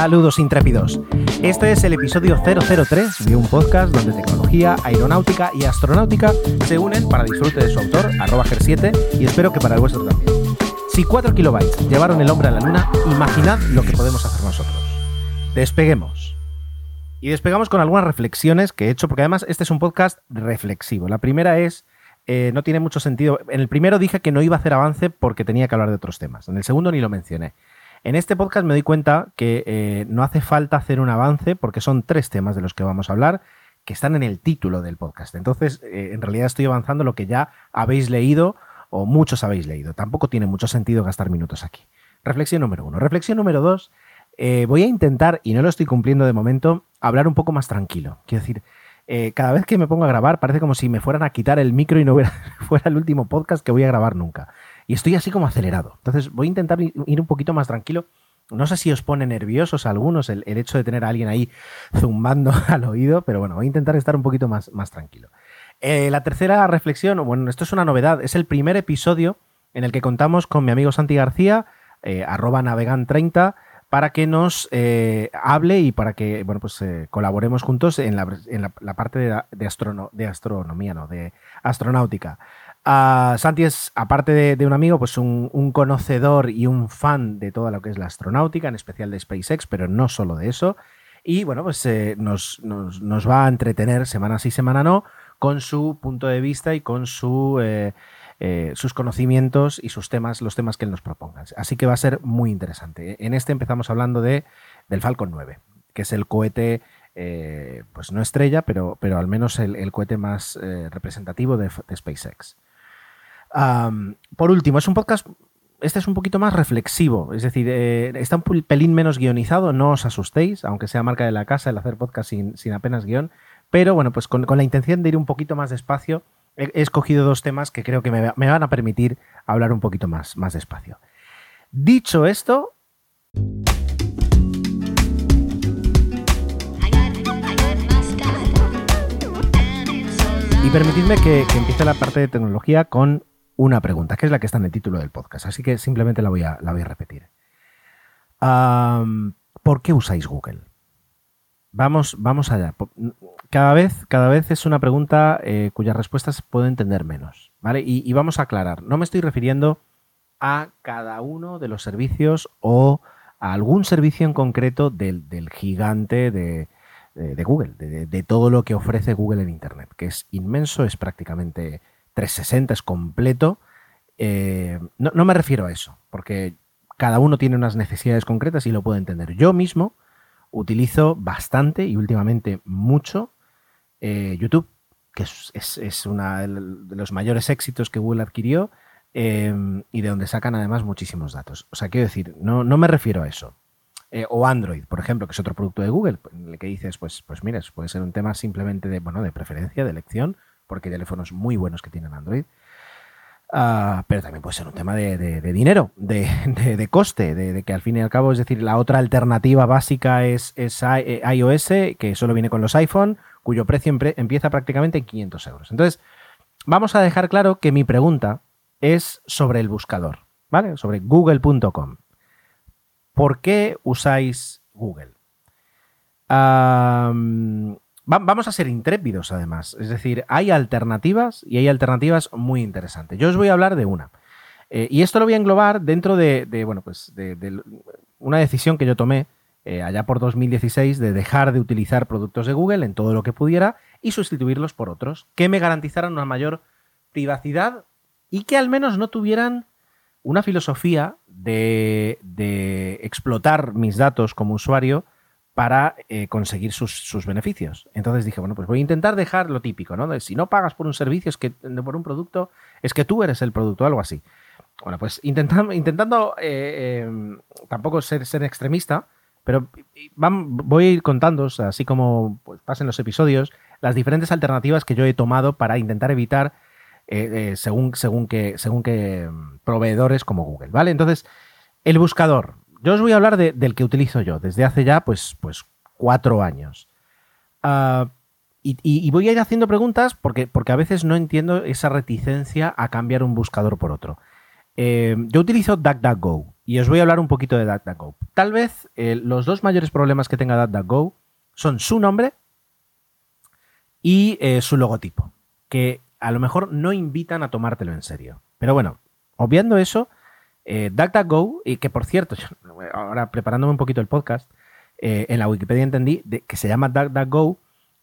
Saludos intrépidos. Este es el episodio 003 de un podcast donde tecnología, aeronáutica y astronáutica se unen para disfrute de su autor, arroba Ger7, y espero que para el vuestro también. Si 4 kilobytes llevaron el hombre a la luna, imaginad lo que podemos hacer nosotros. Despeguemos. Y despegamos con algunas reflexiones que he hecho, porque además este es un podcast reflexivo. La primera es, eh, no tiene mucho sentido. En el primero dije que no iba a hacer avance porque tenía que hablar de otros temas. En el segundo ni lo mencioné. En este podcast me doy cuenta que eh, no hace falta hacer un avance porque son tres temas de los que vamos a hablar que están en el título del podcast. Entonces, eh, en realidad estoy avanzando lo que ya habéis leído o muchos habéis leído. Tampoco tiene mucho sentido gastar minutos aquí. Reflexión número uno. Reflexión número dos. Eh, voy a intentar, y no lo estoy cumpliendo de momento, hablar un poco más tranquilo. Quiero decir, cada vez que me pongo a grabar parece como si me fueran a quitar el micro y no fuera el último podcast que voy a grabar nunca y estoy así como acelerado. Entonces voy a intentar ir un poquito más tranquilo. No sé si os pone nerviosos algunos el, hecho de tener a alguien ahí zumbando al oído, pero bueno, voy a intentar estar un poquito más, más tranquilo. Eh, la tercera reflexión, bueno, esto es una novedad, es el primer episodio en el que contamos con mi amigo Santi García, eh, arroba navegan30, para que nos eh, hable y para que bueno, pues, colaboremos juntos en la, parte de, de, astronomía, no, de astronáutica. Santi es, aparte de, un amigo, pues un, conocedor y un fan de todo lo que es la astronáutica, en especial de SpaceX, pero no solo de eso. Y bueno, pues eh, nos, va a entretener semana sí, semana no, con su punto de vista y con eh, eh, sus conocimientos y sus temas, los temas que él nos proponga. Así que va a ser muy interesante. En este empezamos hablando de, del Falcon 9, que es el cohete pues no estrella, pero, pero al menos el, cohete más representativo de, SpaceX por último, es un podcast este es un poquito más reflexivo, es decir, eh, está un pelín menos guionizado, no os asustéis, aunque sea marca de la casa el hacer podcast sin, apenas guion, pero bueno, pues con, la intención de ir un poquito más despacio, he, escogido dos temas que creo que me, van a permitir hablar un poquito más, más despacio. Dicho esto... Y permitidme que empiece la parte de tecnología con una pregunta, que es la que está en el título del podcast, así que simplemente la voy a, repetir. ¿Por qué usáis Google? Vamos, vamos allá. Cada vez, cada vez es una pregunta eh, cuyas respuestas puedo entender menos. ¿vale? Y, vamos a aclarar. No me estoy refiriendo a cada uno de los servicios o a algún servicio en concreto del, gigante de, Google, de, de, todo lo que ofrece Google en Internet, que es inmenso, es prácticamente 360 es completo. Eh, no, me refiero a eso, porque cada uno tiene unas necesidades concretas y lo puedo entender. Yo mismo utilizo bastante y últimamente mucho eh, YouTube, que es, uno de los mayores éxitos que Google adquirió eh, y de donde sacan además muchísimos datos. O sea, quiero decir, no, no me refiero a eso. o Android, por ejemplo, que es otro producto de Google, en el que dices, pues, pues mira, puede ser un tema simplemente de, bueno, de preferencia, de elección, porque hay teléfonos muy buenos que tienen Android. Ah, pero también puede ser un tema de, dinero, de, coste, de, que al fin y al cabo, es decir, la otra alternativa básica es, eh, iOS, que solo viene con los iPhone, cuyo precio empieza prácticamente en 500 euros. Entonces, vamos a dejar claro que mi pregunta es sobre el buscador, ¿vale? Sobre google.com. ¿Por qué usáis Google? Vamos a ser intrépidos además. Es decir, hay alternativas y hay alternativas muy interesantes. Yo os voy a hablar de una. Eh, y esto lo voy a englobar dentro de, bueno, pues de, una decisión que yo tomé eh, allá por 2016 de dejar de utilizar productos de Google en todo lo que pudiera y sustituirlos por otros que me garantizaran una mayor privacidad y que al menos no tuvieran una filosofía de explotar mis datos como usuario para eh, conseguir sus, beneficios. Entonces dije, bueno, pues voy a intentar dejar lo típico, ¿no? si no pagas por un servicio, es que por un producto, es que tú eres el producto, algo así. Bueno, pues intentando, intentando eh, em, tampoco ser, ser extremista, pero voy a ir contando, así como pues, pasen los episodios, las diferentes alternativas que yo he tomado para intentar evitar eh, según, según, que, según que em, proveedores como Google, ¿vale? Entonces, el buscador. Yo os voy a hablar del que utilizo yo desde hace ya pues, pues cuatro años. Ah, y, voy a ir haciendo preguntas porque, porque a veces no entiendo esa reticencia a cambiar un buscador por otro. Eh, yo utilizo DuckDuckGo y os voy a hablar un poquito de DuckDuckGo. Tal vez eh, los dos mayores problemas que tenga DuckDuckGo son su nombre y eh, su logotipo, que a lo mejor no invitan a tomártelo en serio. Pero bueno, obviando eso, eh, DuckDuckGo, y que por cierto, ahora preparándome un poquito el podcast, eh, en la Wikipedia entendí que se llama DuckDuckGo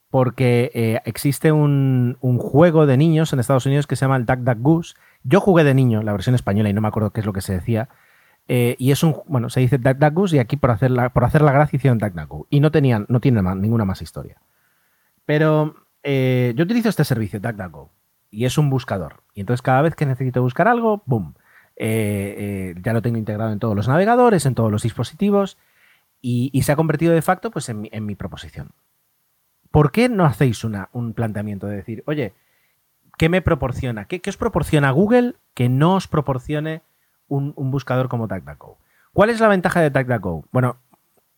porque eh, existe un, juego de niños en Estados Unidos que se llama el DuckDuckGoose. Yo jugué de niño la versión española y no me acuerdo qué es lo que se decía. y es un, bueno, se dice DuckDuckGoose y aquí por hacer la, por hacer la gracia hicieron DuckDuckGo. Y no tenían, no tiene ninguna más historia. Pero yo utilizo este servicio, DuckDuckGo, y es un buscador. Y entonces cada vez que necesito buscar algo, ¡boom! Eh, eh, ya lo tengo integrado en todos los navegadores, en todos los dispositivos y, se ha convertido de facto pues, en, mi, proposición. ¿Por qué no hacéis un planteamiento de decir, oye, ¿qué me proporciona? ¿Qué, os proporciona Google que no os proporcione un, buscador como DuckDuckGo? ¿Cuál es la ventaja de DuckDuckGo? Bueno,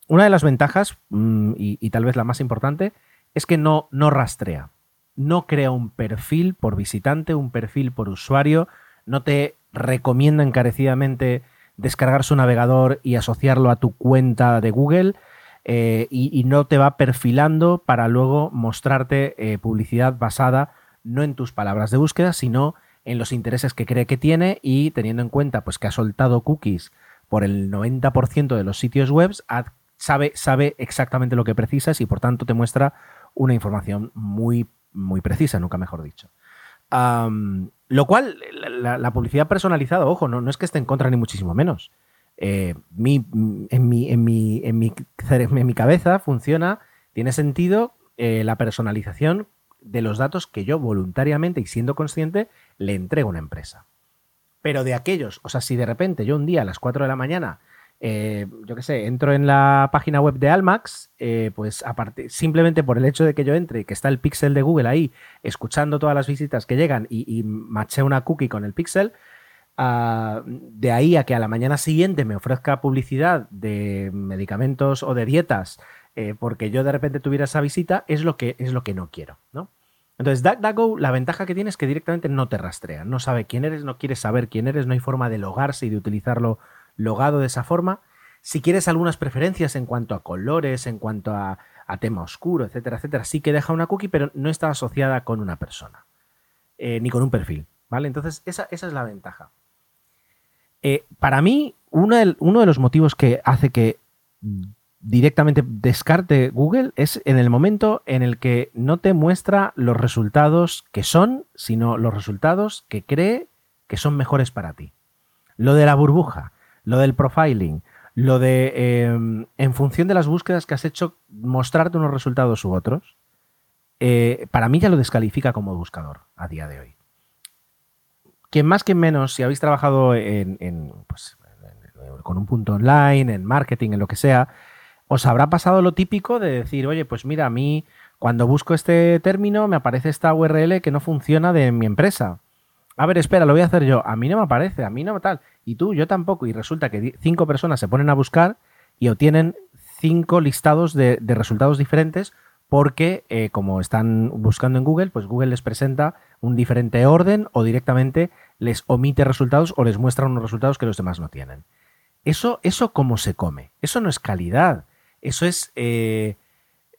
una de las ventajas, mm, y, tal vez la más importante, es que no, no rastrea. No crea un perfil por visitante, un perfil por usuario, no te recomienda encarecidamente descargar su navegador y asociarlo a tu cuenta de Google eh, y, no te va perfilando para luego mostrarte eh, publicidad basada no en tus palabras de búsqueda, sino en los intereses que cree que tiene y teniendo en cuenta pues, que ha soltado cookies por el 90% de los sitios web, sabe, sabe exactamente lo que precisas y por tanto te muestra una información muy, muy precisa, nunca mejor dicho. Lo cual, la, publicidad personalizada, ojo, no, no, es que esté en contra ni muchísimo menos. Eh, en, mi, en, mi, en, mi, cabeza funciona, tiene sentido eh, la personalización de los datos que yo voluntariamente y siendo consciente le entrego a una empresa. Pero de aquellos, o sea, si de repente yo un día a las 4 de la mañana eh, yo qué sé, entro en la página web de Almax, eh, pues aparte, simplemente por el hecho de que yo entre que está el pixel de Google ahí, escuchando todas las visitas que llegan y, y maché una cookie con el pixel, ah, de ahí a que a la mañana siguiente me ofrezca publicidad de medicamentos o de dietas eh, porque yo de repente tuviera esa visita, es lo que, es lo que no quiero, ¿no? Entonces, DuckDuckGo, la ventaja que tiene es que directamente no te rastrea, no sabe quién eres, no quiere saber quién eres, no hay forma de logarse y de utilizarlo logado de esa forma. Si quieres algunas preferencias en cuanto a colores, en cuanto a, tema oscuro, etcétera, etcétera, sí que deja una cookie, pero no está asociada con una persona, eh, ni con un perfil, ¿vale? Entonces, esa, es la ventaja. Eh, para mí, uno de, uno de los motivos que hace que directamente descarte Google es en el momento en el que no te muestra los resultados que son, sino los resultados que cree que son mejores para ti. Lo de la burbuja lo del profiling, lo de em, en función de las búsquedas que has hecho, mostrarte unos resultados u otros, eh, para mí ya lo descalifica como buscador a día de hoy. Quien más que menos, si habéis trabajado en, pues, con un punto online, en marketing, en lo que sea, os habrá pasado lo típico de decir, oye, pues mira, a mí cuando busco este término me aparece esta URL que no funciona de mi empresa. A ver, espera, lo voy a hacer yo. A mí no me aparece, a mí no me tal y tú, yo tampoco, y resulta que cinco personas se ponen a buscar y obtienen cinco listados de, resultados diferentes porque eh, como están buscando en Google, pues Google les presenta un diferente orden o directamente les omite resultados o les muestra unos resultados que los demás no tienen. Eso, eso cómo se come. Eso no es calidad. Eso es, eh,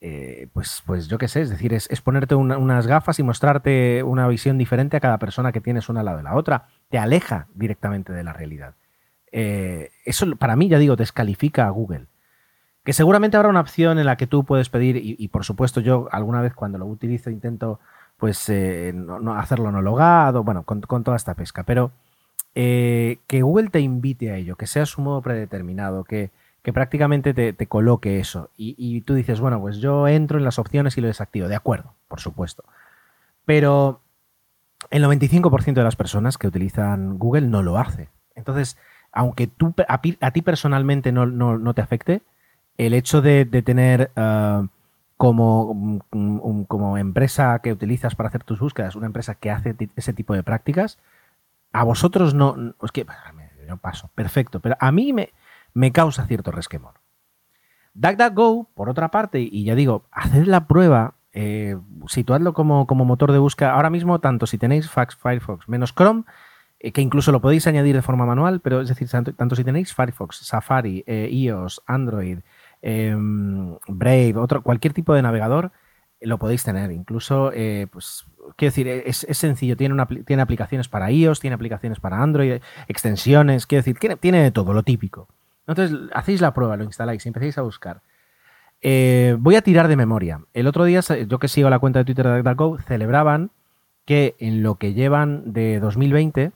eh, pues, pues yo qué sé, es decir, es, ponerte unas gafas y mostrarte una visión diferente a cada persona que tienes una al lado de la otra te aleja directamente de la realidad. Eh, eso para mí, ya digo, descalifica a Google. Que seguramente habrá una opción en la que tú puedes pedir, y, por supuesto yo alguna vez cuando lo utilizo intento pues eh, no, hacerlo no logado, bueno, con, toda esta pesca, pero que Google te invite a ello, que sea su modo predeterminado, que, prácticamente te, coloque eso. Y, tú dices, bueno, pues yo entro en las opciones y lo desactivo. De acuerdo, por supuesto. Pero el 95% de las personas que utilizan Google no lo hace. Entonces, aunque tú, a, ti personalmente no, no, no, te afecte, el hecho de, tener uh, como, um, como empresa que utilizas para hacer tus búsquedas, una empresa que hace ese tipo de prácticas, a vosotros no, es que yo paso, perfecto, pero a mí me, me causa cierto resquemor. DuckDuckGo, por otra parte, y ya digo, haced la prueba, eh, situadlo como, como, motor de búsqueda. Ahora mismo, tanto si tenéis Firefox menos Chrome, eh, que incluso lo podéis añadir de forma manual, pero es decir, tanto, si tenéis Firefox, Safari, eh, iOS, Android, em, Brave, otro, cualquier tipo de navegador, lo podéis tener. Incluso, pues, quiero decir, es, sencillo. Tiene, una, tiene aplicaciones para iOS, tiene aplicaciones para Android, extensiones, quiero decir, tiene de todo, lo típico. Entonces, hacéis la prueba, lo instaláis y empecéis a buscar. Eh, voy a tirar de memoria. El otro día, yo que sigo la cuenta de Twitter de DuckDuckGo, celebraban que en lo que llevan de 2020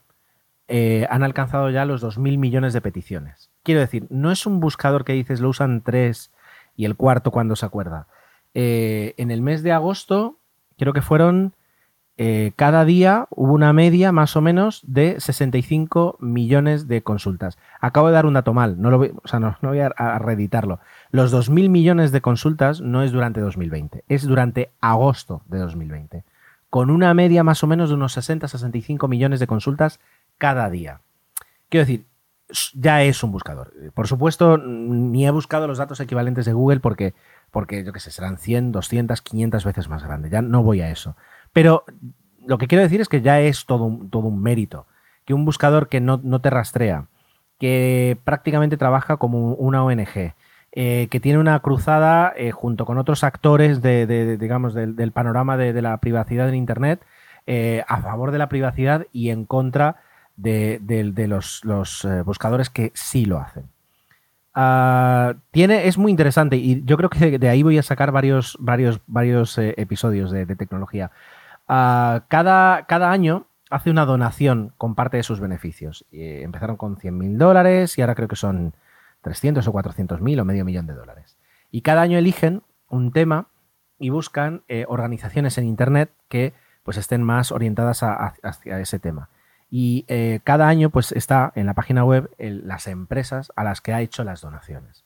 eh, han alcanzado ya los 2.000 millones de peticiones. Quiero decir, no es un buscador que dices lo usan tres y el cuarto cuando se acuerda. Eh, en el mes de agosto, creo que fueron eh, cada día hubo una media más o menos de 65 millones de consultas. Acabo de dar un dato mal, no, lo voy, o sea, no, no voy a, reeditarlo. Los 2.000 millones de consultas no es durante 2020, es durante agosto de 2020, con una media más o menos de unos 60-65 millones de consultas cada día. Quiero decir, ya es un buscador. Por supuesto, ni he buscado los datos equivalentes de Google porque, porque yo qué sé, serán 100, 200, 500 veces más grande. Ya no voy a eso. Pero lo que quiero decir es que ya es todo un, todo un mérito. Que un buscador que no, no te rastrea, que prácticamente trabaja como una ONG, eh, que tiene una cruzada eh, junto con otros actores de, digamos, del, panorama de, la privacidad en Internet eh, a favor de la privacidad y en contra de, los, los buscadores que sí lo hacen. Uh, tiene, es muy interesante y yo creo que de ahí voy a sacar varios, varios, varios episodios de, tecnología. Uh, cada, cada, año hace una donación con parte de sus beneficios. Eh, empezaron con 100 mil dólares y ahora creo que son 300 o 400 mil o medio millón de dólares. Y cada año eligen un tema y buscan eh, organizaciones en Internet que pues, estén más orientadas a, hacia ese tema. Y eh, cada año pues, está en la página web las empresas a las que ha hecho las donaciones.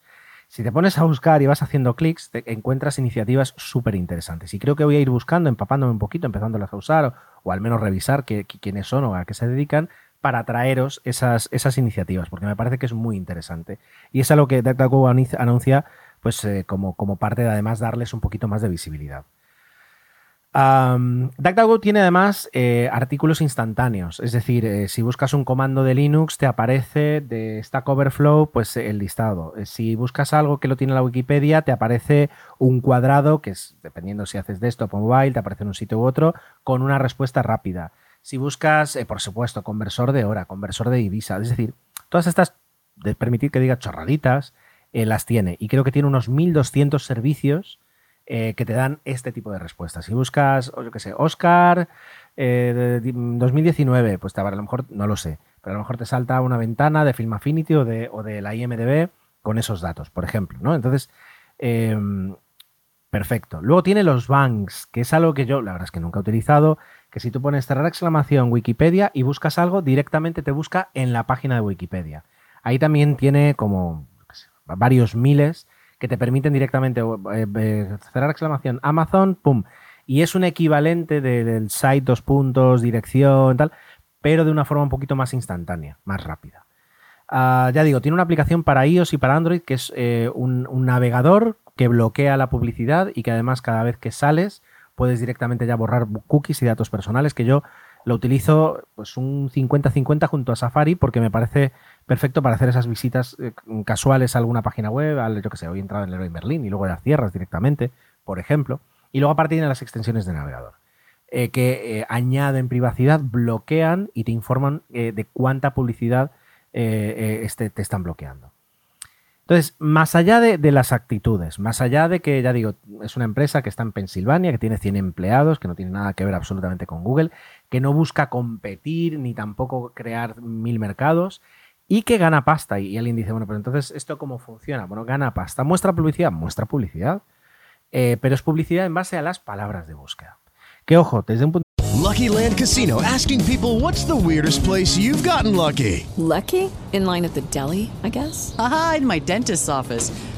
Si te pones a buscar y vas haciendo clics, te encuentras iniciativas súper interesantes. Y creo que voy a ir buscando, empapándome un poquito, empezándolas a usar, o, al menos revisar qué, quiénes son o a qué se dedican, para traeros esas, esas iniciativas, porque me parece que es muy interesante. Y es algo que DuckDuckGo anuncia pues, eh, como, como parte de además darles un poquito más de visibilidad. Um, tiene además eh, artículos instantáneos, es decir, eh, si buscas un comando de Linux te aparece de Stack Overflow pues el listado. Eh, si buscas algo que lo tiene la Wikipedia te aparece un cuadrado que es dependiendo si haces desktop o mobile te aparece en un sitio u otro con una respuesta rápida. Si buscas, por supuesto, conversor de hora, conversor de divisa, es decir, todas estas de permitir que diga chorraditas las tiene y creo que tiene unos 1200 servicios eh, que te dan este tipo de respuestas. Si buscas, yo qué sé, Oscar eh, 2019, pues te, a lo mejor no lo sé, pero a lo mejor te salta una ventana de Film Affinity o de, o la IMDB con esos datos, por ejemplo, ¿no? Entonces, eh, perfecto. Luego tiene los banks, que es algo que yo, la verdad es que nunca he utilizado, que si tú pones cerrar exclamación Wikipedia y buscas algo, directamente te busca en la página de Wikipedia. Ahí también tiene como varios miles que te permiten directamente eh, cerrar exclamación Amazon, pum. Y es un equivalente de, del site, dos puntos, dirección, tal, pero de una forma un poquito más instantánea, más rápida. Uh, ya digo, tiene una aplicación para iOS y para Android que es eh, un, un, navegador que bloquea la publicidad y que además cada vez que sales puedes directamente ya borrar cookies y datos personales que yo lo utilizo pues un 50-50 junto a Safari porque me parece perfecto para hacer esas visitas eh, casuales a alguna página web, al, yo que sé, hoy he entrado en Leroy Merlin y luego las cierras directamente, por ejemplo. Y luego aparte tienen las extensiones de navegador, eh, que eh, añaden privacidad, bloquean y te informan de cuánta publicidad este, te están bloqueando. Entonces, más allá de, de, las actitudes, más allá de que, ya digo, es una empresa que está en Pensilvania, que tiene 100 empleados, que no tiene nada que ver absolutamente con Google, que no busca competir ni tampoco crear mil mercados, y que gana pasta. Y alguien dice, bueno, pero entonces, ¿esto cómo funciona? Bueno, gana pasta. ¿Muestra publicidad? Muestra publicidad. Eh, pero es publicidad en base a las palabras de búsqueda. Que ojo, desde un punto Lucky Land Casino asking people what's the weirdest place you've gotten lucky? Lucky? In line at the deli, I guess? Aha, in my dentist's office.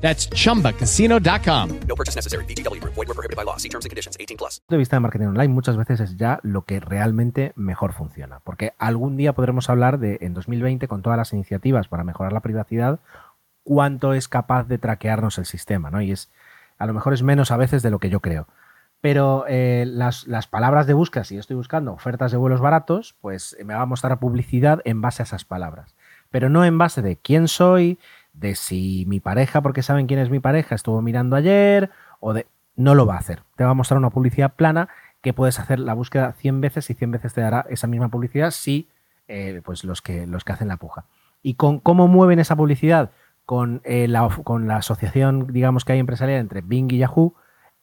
That's chumbacasino.com. No purchase necessary. VGW Group. Void were prohibited by law. See terms and conditions. 18 plus. de vista de marketing online muchas veces es ya lo que realmente mejor funciona. Porque algún día podremos hablar de, en 2020, con todas las iniciativas para mejorar la privacidad, cuánto es capaz de traquearnos el sistema, ¿no? Y es, a lo mejor es menos a veces de lo que yo creo. Pero eh, las, las palabras de búsqueda, si yo estoy buscando ofertas de vuelos baratos, pues me va a mostrar publicidad en base a esas palabras. Pero no en base de quién soy, de si mi pareja, porque saben quién es mi pareja, estuvo mirando ayer, o de... No lo va a hacer. Te va a mostrar una publicidad plana que puedes hacer la búsqueda 100 veces y 100 veces te dará esa misma publicidad si eh, pues los que, los que hacen la puja. ¿Y con cómo mueven esa publicidad? Con, eh, la, con la asociación, digamos, que hay empresarial entre Bing y Yahoo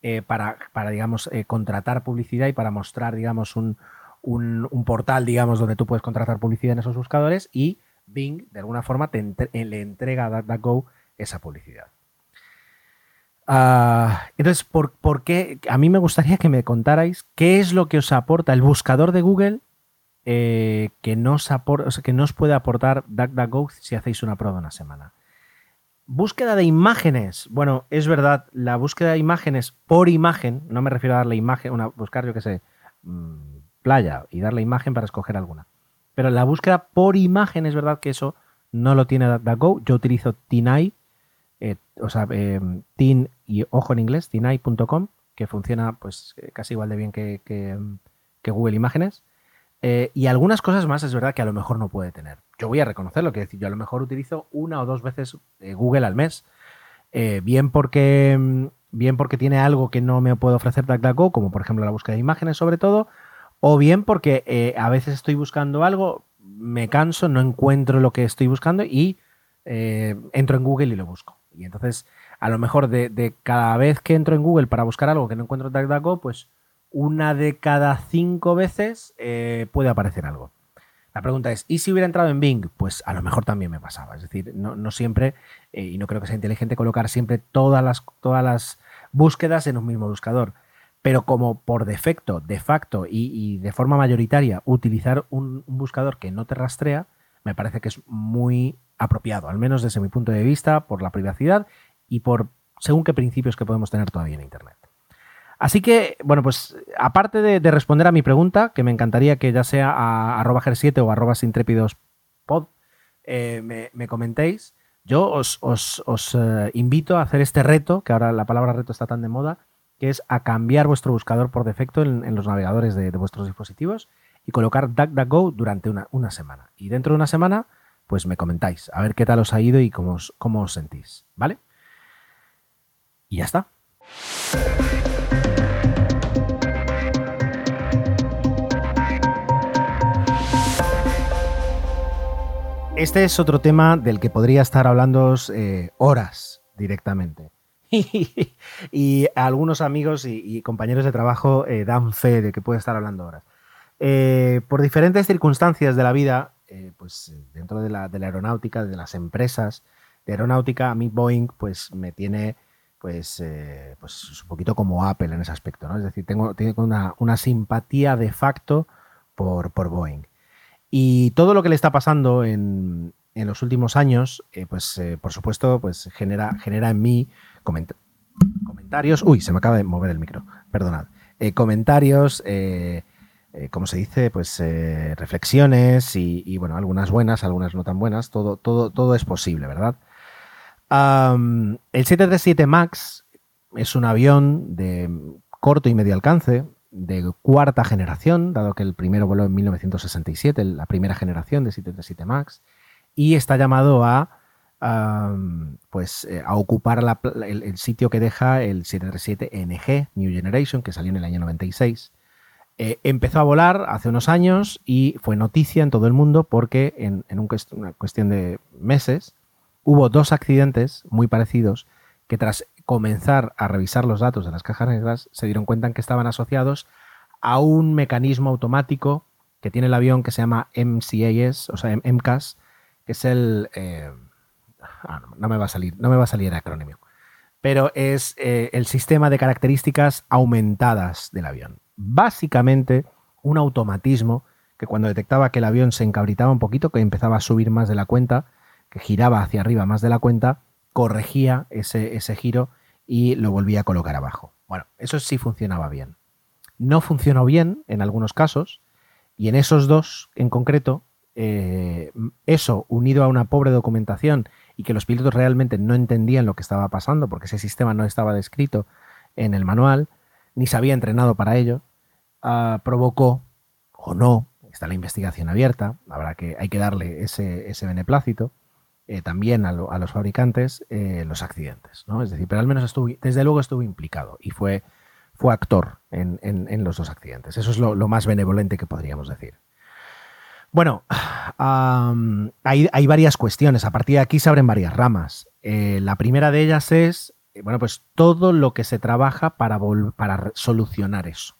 eh, para, para, digamos, contratar publicidad y para mostrar, digamos, un, un, un, portal, digamos, donde tú puedes contratar publicidad en esos buscadores y Bing, de alguna forma, entre, le entrega a DuckDuckGo esa publicidad. Uh, entonces, ¿por, ¿por, qué? A mí me gustaría que me contarais qué es lo que os aporta el buscador de Google eh, que, no os o sea, que no os puede aportar DuckDuckGo si hacéis una prueba una semana. Búsqueda de imágenes. Bueno, es verdad, la búsqueda de imágenes por imagen, no me refiero a darle imagen, una, buscar, yo qué sé, mmm, playa y darle imagen para escoger alguna. Pero la búsqueda por imagen es verdad que eso no lo tiene DuckDuckGo. Yo utilizo Tinai, eh, o sea, eh, tin y ojo en inglés, tinai.com, que funciona pues casi igual de bien que, Google Imágenes. Eh, y algunas cosas más es verdad que a lo mejor no puede tener. Yo voy a reconocerlo, que decir, yo a lo mejor utilizo una o dos veces eh, Google al mes. Eh, bien, porque, bien porque tiene algo que no me puede ofrecer DuckDuckGo, como por ejemplo la búsqueda de imágenes sobre todo, o bien porque eh, a veces estoy buscando algo, me canso, no encuentro lo que estoy buscando y eh, entro en Google y lo busco. Y entonces, a lo mejor de, cada vez que entro en Google para buscar algo que no encuentro en DuckDuckGo, pues una de cada cinco veces eh, puede aparecer algo. La pregunta es, ¿y si hubiera entrado en Bing? Pues a lo mejor también me pasaba. Es decir, no, siempre, y no creo que sea inteligente colocar siempre todas las, todas las búsquedas en un mismo buscador. Pero como por defecto, de facto y, de forma mayoritaria utilizar un, buscador que no te rastrea, me parece que es muy apropiado, al menos desde mi punto de vista, por la privacidad y por según qué principios que podemos tener todavía en Internet. Así que, bueno, pues aparte de, de, responder a mi pregunta, que me encantaría que ya sea a arroba ger7 o arroba intrépidospod, eh, me, me, comentéis, yo os eh, invito a hacer este reto, que ahora la palabra reto está tan de moda, que es a cambiar vuestro buscador por defecto en, los navegadores de, vuestros dispositivos y colocar DuckDuckGo durante una, una, semana. Y dentro de una semana, pues me comentáis, a ver qué tal os ha ido y cómo os, cómo os sentís, ¿vale? Y ya está. Este es otro tema del que podría estar hablando eh, horas directamente. y algunos amigos y, compañeros de trabajo eh, dan fe de que puede estar hablando horas. Eh, por diferentes circunstancias de la vida, eh, pues dentro de la, aeronáutica, de las empresas de aeronáutica, a mí Boeing pues me tiene pues, pues un poquito como Apple en ese aspecto. ¿no? Es decir, tengo, tengo una, una simpatía de facto por, por Boeing. Y todo lo que le está pasando en, en los últimos años, eh, pues eh, por supuesto, pues genera, genera en mí coment comentarios. Uy, se me acaba de mover el micro, perdonad. Eh, comentarios, eh, como se dice, pues eh, reflexiones y, bueno, algunas buenas, algunas no tan buenas. Todo, todo, todo es posible, ¿verdad? El 737 MAX es un avión de corto y medio alcance, de cuarta generación, dado que el primero voló en 1967, la primera generación de 737 MAX, y está llamado a, pues, eh, a ocupar el, sitio que deja el 737NG New Generation, que salió en el año 96. Eh, empezó a volar hace unos años y fue noticia en todo el mundo porque en, un, una cuestión de meses hubo dos accidentes muy parecidos que tras comenzar a revisar los datos de las cajas negras se dieron cuenta en que estaban asociados a un mecanismo automático que tiene el avión que se llama MCAS, o sea, MCAS, que es el... Eh, ah, no, me va a salir, no me va a salir el acrónimo, pero es eh, el sistema de características aumentadas del avión. Básicamente un automatismo que cuando detectaba que el avión se encabritaba un poquito, que empezaba a subir más de la cuenta, que giraba hacia arriba más de la cuenta, corregía ese, ese giro y lo volvía a colocar abajo. Bueno, eso sí funcionaba bien. No funcionó bien en algunos casos y en esos dos en concreto, eh, eso unido a una pobre documentación y que los pilotos realmente no entendían lo que estaba pasando porque ese sistema no estaba descrito en el manual, ni se había entrenado para ello, uh, provocó o no, está la investigación abierta, habrá que, hay que darle ese, ese beneplácito, eh, también a, lo, a, los fabricantes eh, los accidentes. ¿no? Es decir, pero al menos estuvo, desde luego estuvo implicado y fue, fue actor en, en, los dos accidentes. Eso es lo, más benevolente que podríamos decir. Bueno, hay, varias cuestiones. A partir de aquí se abren varias ramas. Eh, la primera de ellas es, bueno, pues todo lo que se trabaja para, para solucionar eso.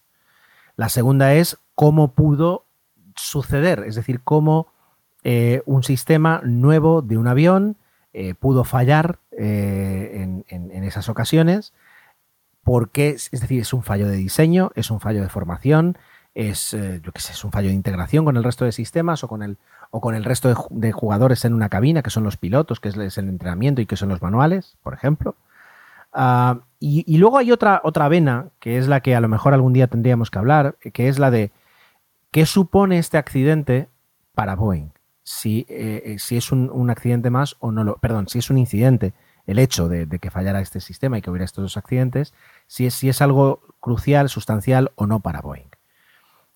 La segunda es cómo pudo suceder, es decir, cómo eh, un sistema nuevo de un avión eh, pudo fallar eh, en, en, en, esas ocasiones porque, es decir, es un fallo de diseño, es un fallo de formación, es, eh, yo qué sé, es un fallo de integración con el resto de sistemas o con el, o con el resto de, jugadores en una cabina, que son los pilotos, que es, el entrenamiento y que son los manuales, por ejemplo. Uh, y, luego hay otra, otra vena, que es la que a lo mejor algún día tendríamos que hablar, que es la de qué supone este accidente para Boeing si, eh, si es un, un, accidente más o no lo. Perdón, si es un incidente, el hecho de, de, que fallara este sistema y que hubiera estos dos accidentes, si es, si es algo crucial, sustancial o no para Boeing.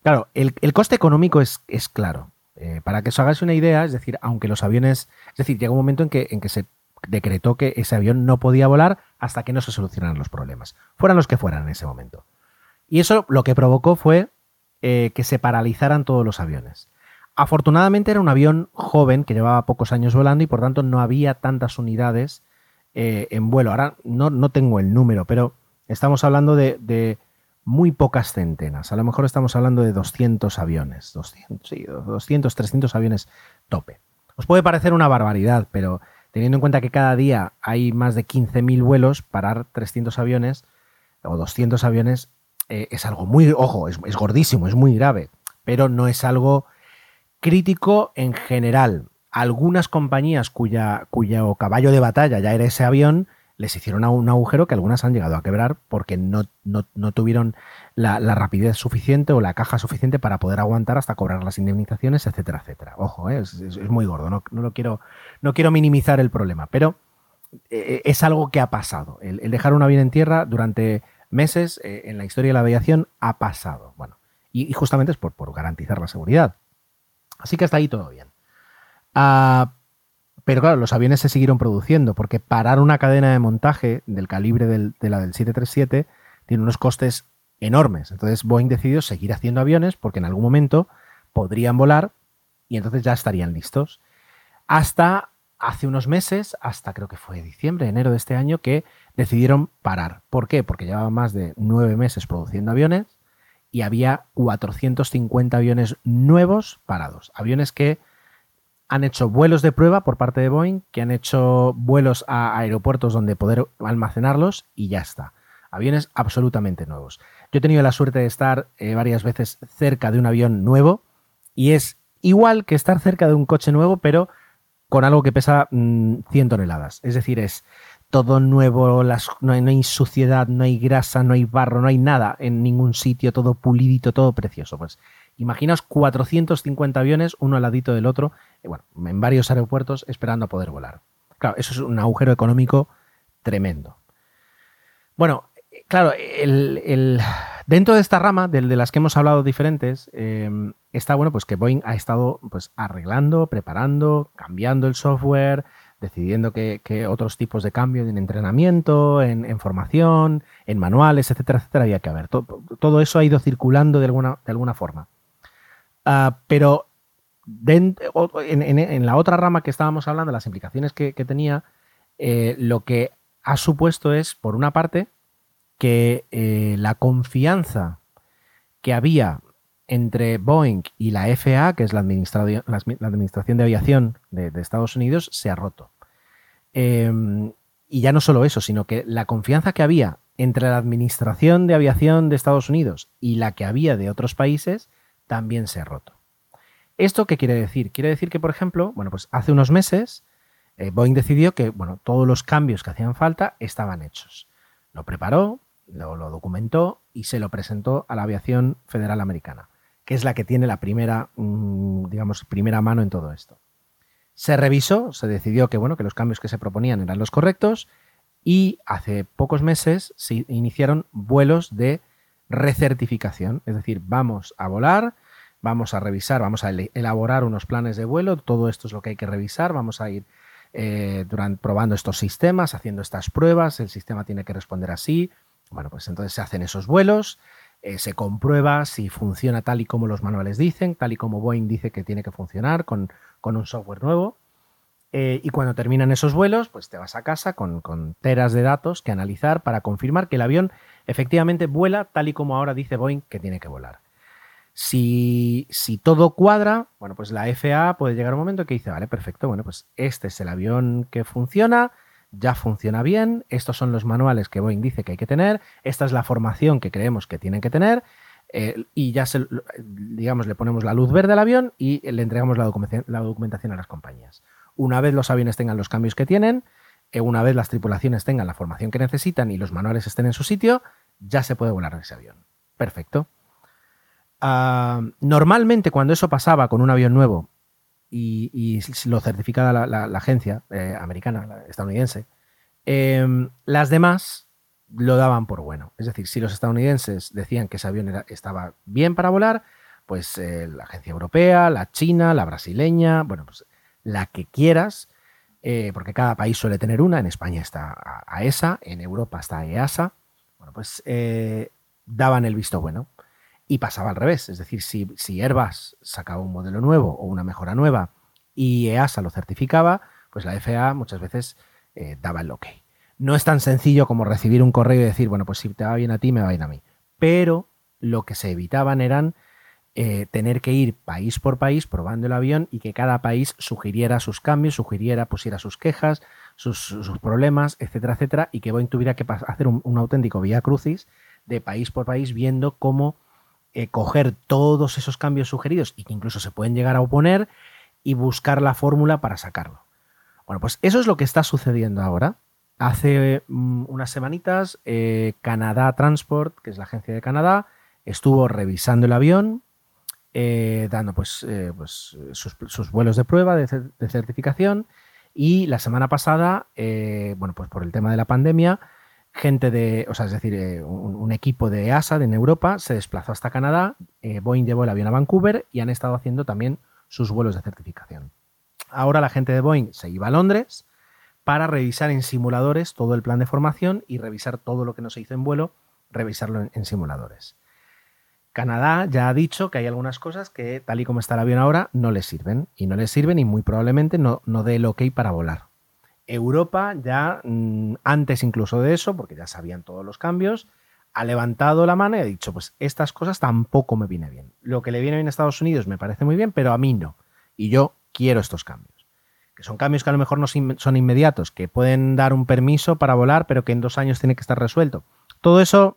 Claro, el, el coste económico es, es claro. Eh, para que os hagáis una idea, es decir, aunque los aviones. Es decir, llega un momento en que, en que se decretó que ese avión no podía volar hasta que no se solucionaran los problemas, fueran los que fueran en ese momento. Y eso lo que provocó fue eh, que se paralizaran todos los aviones. Afortunadamente era un avión joven que llevaba pocos años volando y por tanto no había tantas unidades eh, en vuelo. Ahora no, no, tengo el número, pero estamos hablando de, de, muy pocas centenas. A lo mejor estamos hablando de 200 aviones, 200, sí, 200 300 aviones tope. Os puede parecer una barbaridad, pero teniendo en cuenta que cada día hay más de 15.000 vuelos, parar 300 aviones o 200 aviones eh, es algo muy, ojo, es, es gordísimo, es muy grave, pero no es algo crítico en general. Algunas compañías cuya, cuyo caballo de batalla ya era ese avión, les hicieron un agujero que algunas han llegado a quebrar porque no, no, no tuvieron la, rapidez suficiente o la caja suficiente para poder aguantar hasta cobrar las indemnizaciones, etcétera, etcétera. Ojo, ¿eh? es, es, muy gordo, no, no, lo quiero, no quiero minimizar el problema, pero eh, es algo que ha pasado. El, dejar un avión en tierra durante meses eh, en la historia de la aviación ha pasado. Bueno, y, justamente es por, por garantizar la seguridad. Así que hasta ahí todo bien. Uh, pero claro, los aviones se siguieron produciendo porque parar una cadena de montaje del calibre de la del 737 tiene unos costes enormes. Entonces Boeing decidió seguir haciendo aviones porque en algún momento podrían volar y entonces ya estarían listos. Hasta hace unos meses, hasta creo que fue diciembre, enero de este año, que decidieron parar. ¿Por qué? Porque llevaban más de nueve meses produciendo aviones y había 450 aviones nuevos parados. Aviones que han hecho vuelos de prueba por parte de Boeing, que han hecho vuelos a aeropuertos donde poder almacenarlos y ya está. Aviones absolutamente nuevos. Yo he tenido la suerte de estar eh, varias veces cerca de un avión nuevo y es igual que estar cerca de un coche nuevo, pero con algo que pesa mmm, 100 toneladas. Es decir, es todo nuevo, no, hay, no hay suciedad, no hay grasa, no hay barro, no hay nada en ningún sitio, todo pulidito, todo precioso. Pues imaginaos 450 aviones, uno al ladito del otro, eh, bueno, en varios aeropuertos esperando a poder volar. Claro, eso es un agujero económico tremendo. Bueno, eh, claro, el, dentro de esta rama, de, las que hemos hablado diferentes, eh, está bueno, pues que Boeing ha estado pues, arreglando, preparando, cambiando el software, decidiendo que, otros tipos de cambio en entrenamiento, en, formación, en manuales, etcétera, etcétera, había que haber. To- todo eso ha ido circulando de alguna, de alguna forma. Ah, pero en, la otra rama que estábamos hablando, las implicaciones que, tenía, eh, lo que ha supuesto es, por una parte, que eh, la confianza que había entre Boeing y la FAA, que es la, administra- la Administración de Aviación de, Estados Unidos, se ha roto. Eh, y ya no solo eso, sino que la confianza que había entre la Administración de Aviación de Estados Unidos y la que había de otros países también se ha roto. ¿Esto qué quiere decir? Quiere decir que, por ejemplo, bueno, pues hace unos meses eh, Boeing decidió que bueno, todos los cambios que hacían falta estaban hechos. Lo preparó, lo, lo documentó y se lo presentó a la aviación federal americana, que es la que tiene la primera, mm, digamos, primera mano en todo esto. Se revisó, se decidió que, bueno, que los cambios que se proponían eran los correctos y hace pocos meses se iniciaron vuelos de recertificación, es decir, vamos a volar, vamos a revisar, vamos a elaborar unos planes de vuelo, todo esto es lo que hay que revisar, vamos a ir eh, probando estos sistemas, haciendo estas pruebas, el sistema tiene que responder así, bueno, pues entonces se hacen esos vuelos, eh, se comprueba si funciona tal y como los manuales dicen, tal y como Boeing dice que tiene que funcionar con un software nuevo. Eh, y cuando terminan esos vuelos, pues te vas a casa con, teras de datos que analizar para confirmar que el avión efectivamente vuela tal y como ahora dice Boeing que tiene que volar. Si, todo cuadra, bueno, pues la FAA puede llegar un momento que dice, vale, perfecto, bueno, pues este es el avión que funciona, ya funciona bien, estos son los manuales que Boeing dice que hay que tener, esta es la formación que creemos que tienen que tener, eh, y ya se, digamos, le ponemos la luz verde al avión y le entregamos la documentación, la documentación a las compañías. Una vez los aviones tengan los cambios que tienen, eh, una vez las tripulaciones tengan la formación que necesitan y los manuales estén en su sitio, ya se puede volar ese avión. Perfecto. Ah, normalmente cuando eso pasaba con un avión nuevo y, lo certificaba la, agencia eh, americana, la estadounidense, eh, las demás lo daban por bueno. Es decir, si los estadounidenses decían que ese avión estaba bien para volar, pues eh, la agencia europea, la china, la brasileña, bueno, pues la que quieras, eh, porque cada país suele tener una. En España está AESA, en Europa está EASA. Bueno, pues eh, daban el visto bueno. Y pasaba al revés, es decir, si, si Airbus sacaba un modelo nuevo o una mejora nueva y EASA lo certificaba, pues la FAA muchas veces eh, daba el ok. No es tan sencillo como recibir un correo y decir, bueno, pues si te va bien a ti, me va bien a mí. Pero lo que se evitaban eran eh, tener que ir país por país probando el avión y que cada país sugiriera sus cambios, sugiriera, pusiera sus quejas, sus, problemas, etcétera, etcétera, y que Boeing tuviera que hacer un, un auténtico vía crucis de país por país viendo cómo eh, coger todos esos cambios sugeridos y que incluso se pueden llegar a oponer y buscar la fórmula para sacarlo. Bueno, pues eso es lo que está sucediendo ahora. Hace mm, unas semanitas, eh, Canadá Transport, que es la agencia de Canadá, estuvo revisando el avión, eh, dando pues, eh, pues, sus, vuelos de prueba, de, cer- de certificación, y la semana pasada, eh, bueno, pues por el tema de la pandemia, gente de, o sea, es decir, un, equipo de EASA en Europa se desplazó hasta Canadá, Boeing llevó el avión a Vancouver y han estado haciendo también sus vuelos de certificación. Ahora la gente de Boeing se iba a Londres para revisar en simuladores todo el plan de formación y revisar todo lo que no se hizo en vuelo, revisarlo en simuladores. Canadá ya ha dicho que hay algunas cosas que, tal y como está el avión ahora, no les sirven. Y no les sirven y muy probablemente no, no dé el ok para volar. Europa ya, mm, antes incluso de eso, porque ya sabían todos los cambios, ha levantado la mano y ha dicho, pues estas cosas tampoco me viene bien. Lo que le viene bien a Estados Unidos me parece muy bien, pero a mí no. Y yo quiero estos cambios. Que son cambios que a lo mejor no son inmediatos, que pueden dar un permiso para volar, pero que en dos años tiene que estar resuelto. Todo eso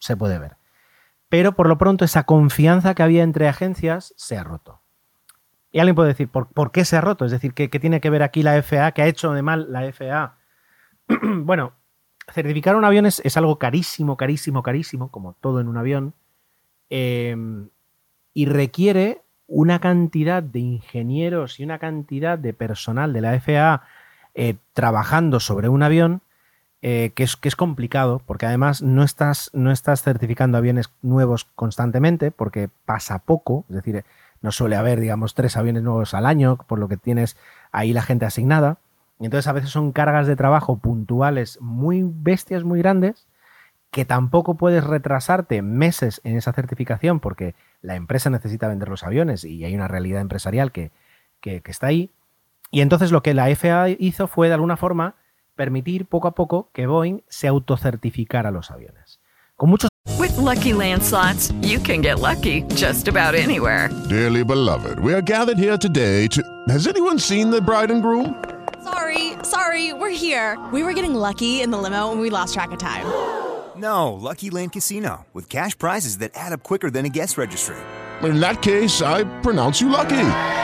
se puede ver. Pero por lo pronto esa confianza que había entre agencias se ha roto. Y alguien puede decir, ¿por, por qué se ha roto? Es decir, ¿qué, tiene que ver aquí la FAA? ¿Qué ha hecho de mal la FAA bueno, certificar un avión es, algo carísimo, carísimo, carísimo, como todo en un avión, eh, y requiere una cantidad de ingenieros y una cantidad de personal de la FAA eh, trabajando sobre un avión eh, que, es, que, es, complicado, porque además no estás, no estás certificando aviones nuevos constantemente, porque pasa poco, es decir, no suele haber, digamos, tres aviones nuevos al año, por lo que tienes ahí la gente asignada. Y entonces a veces son cargas de trabajo puntuales muy bestias, muy grandes, que tampoco puedes retrasarte meses en esa certificación porque la empresa necesita vender los aviones y hay una realidad empresarial que, que, que está ahí. Y entonces lo que la FAA hizo fue de alguna forma permitir poco a poco que Boeing se autocertificara los aviones. Con muchos With lucky landslots, you can get lucky just about anywhere. Dearly beloved, we are gathered here today to. Has anyone seen the bride and groom? Sorry, sorry, we're here. We were getting lucky in the limo and we lost track of time. No, Lucky Land Casino, with cash prizes that add up quicker than a guest registry. In that case, I pronounce you lucky.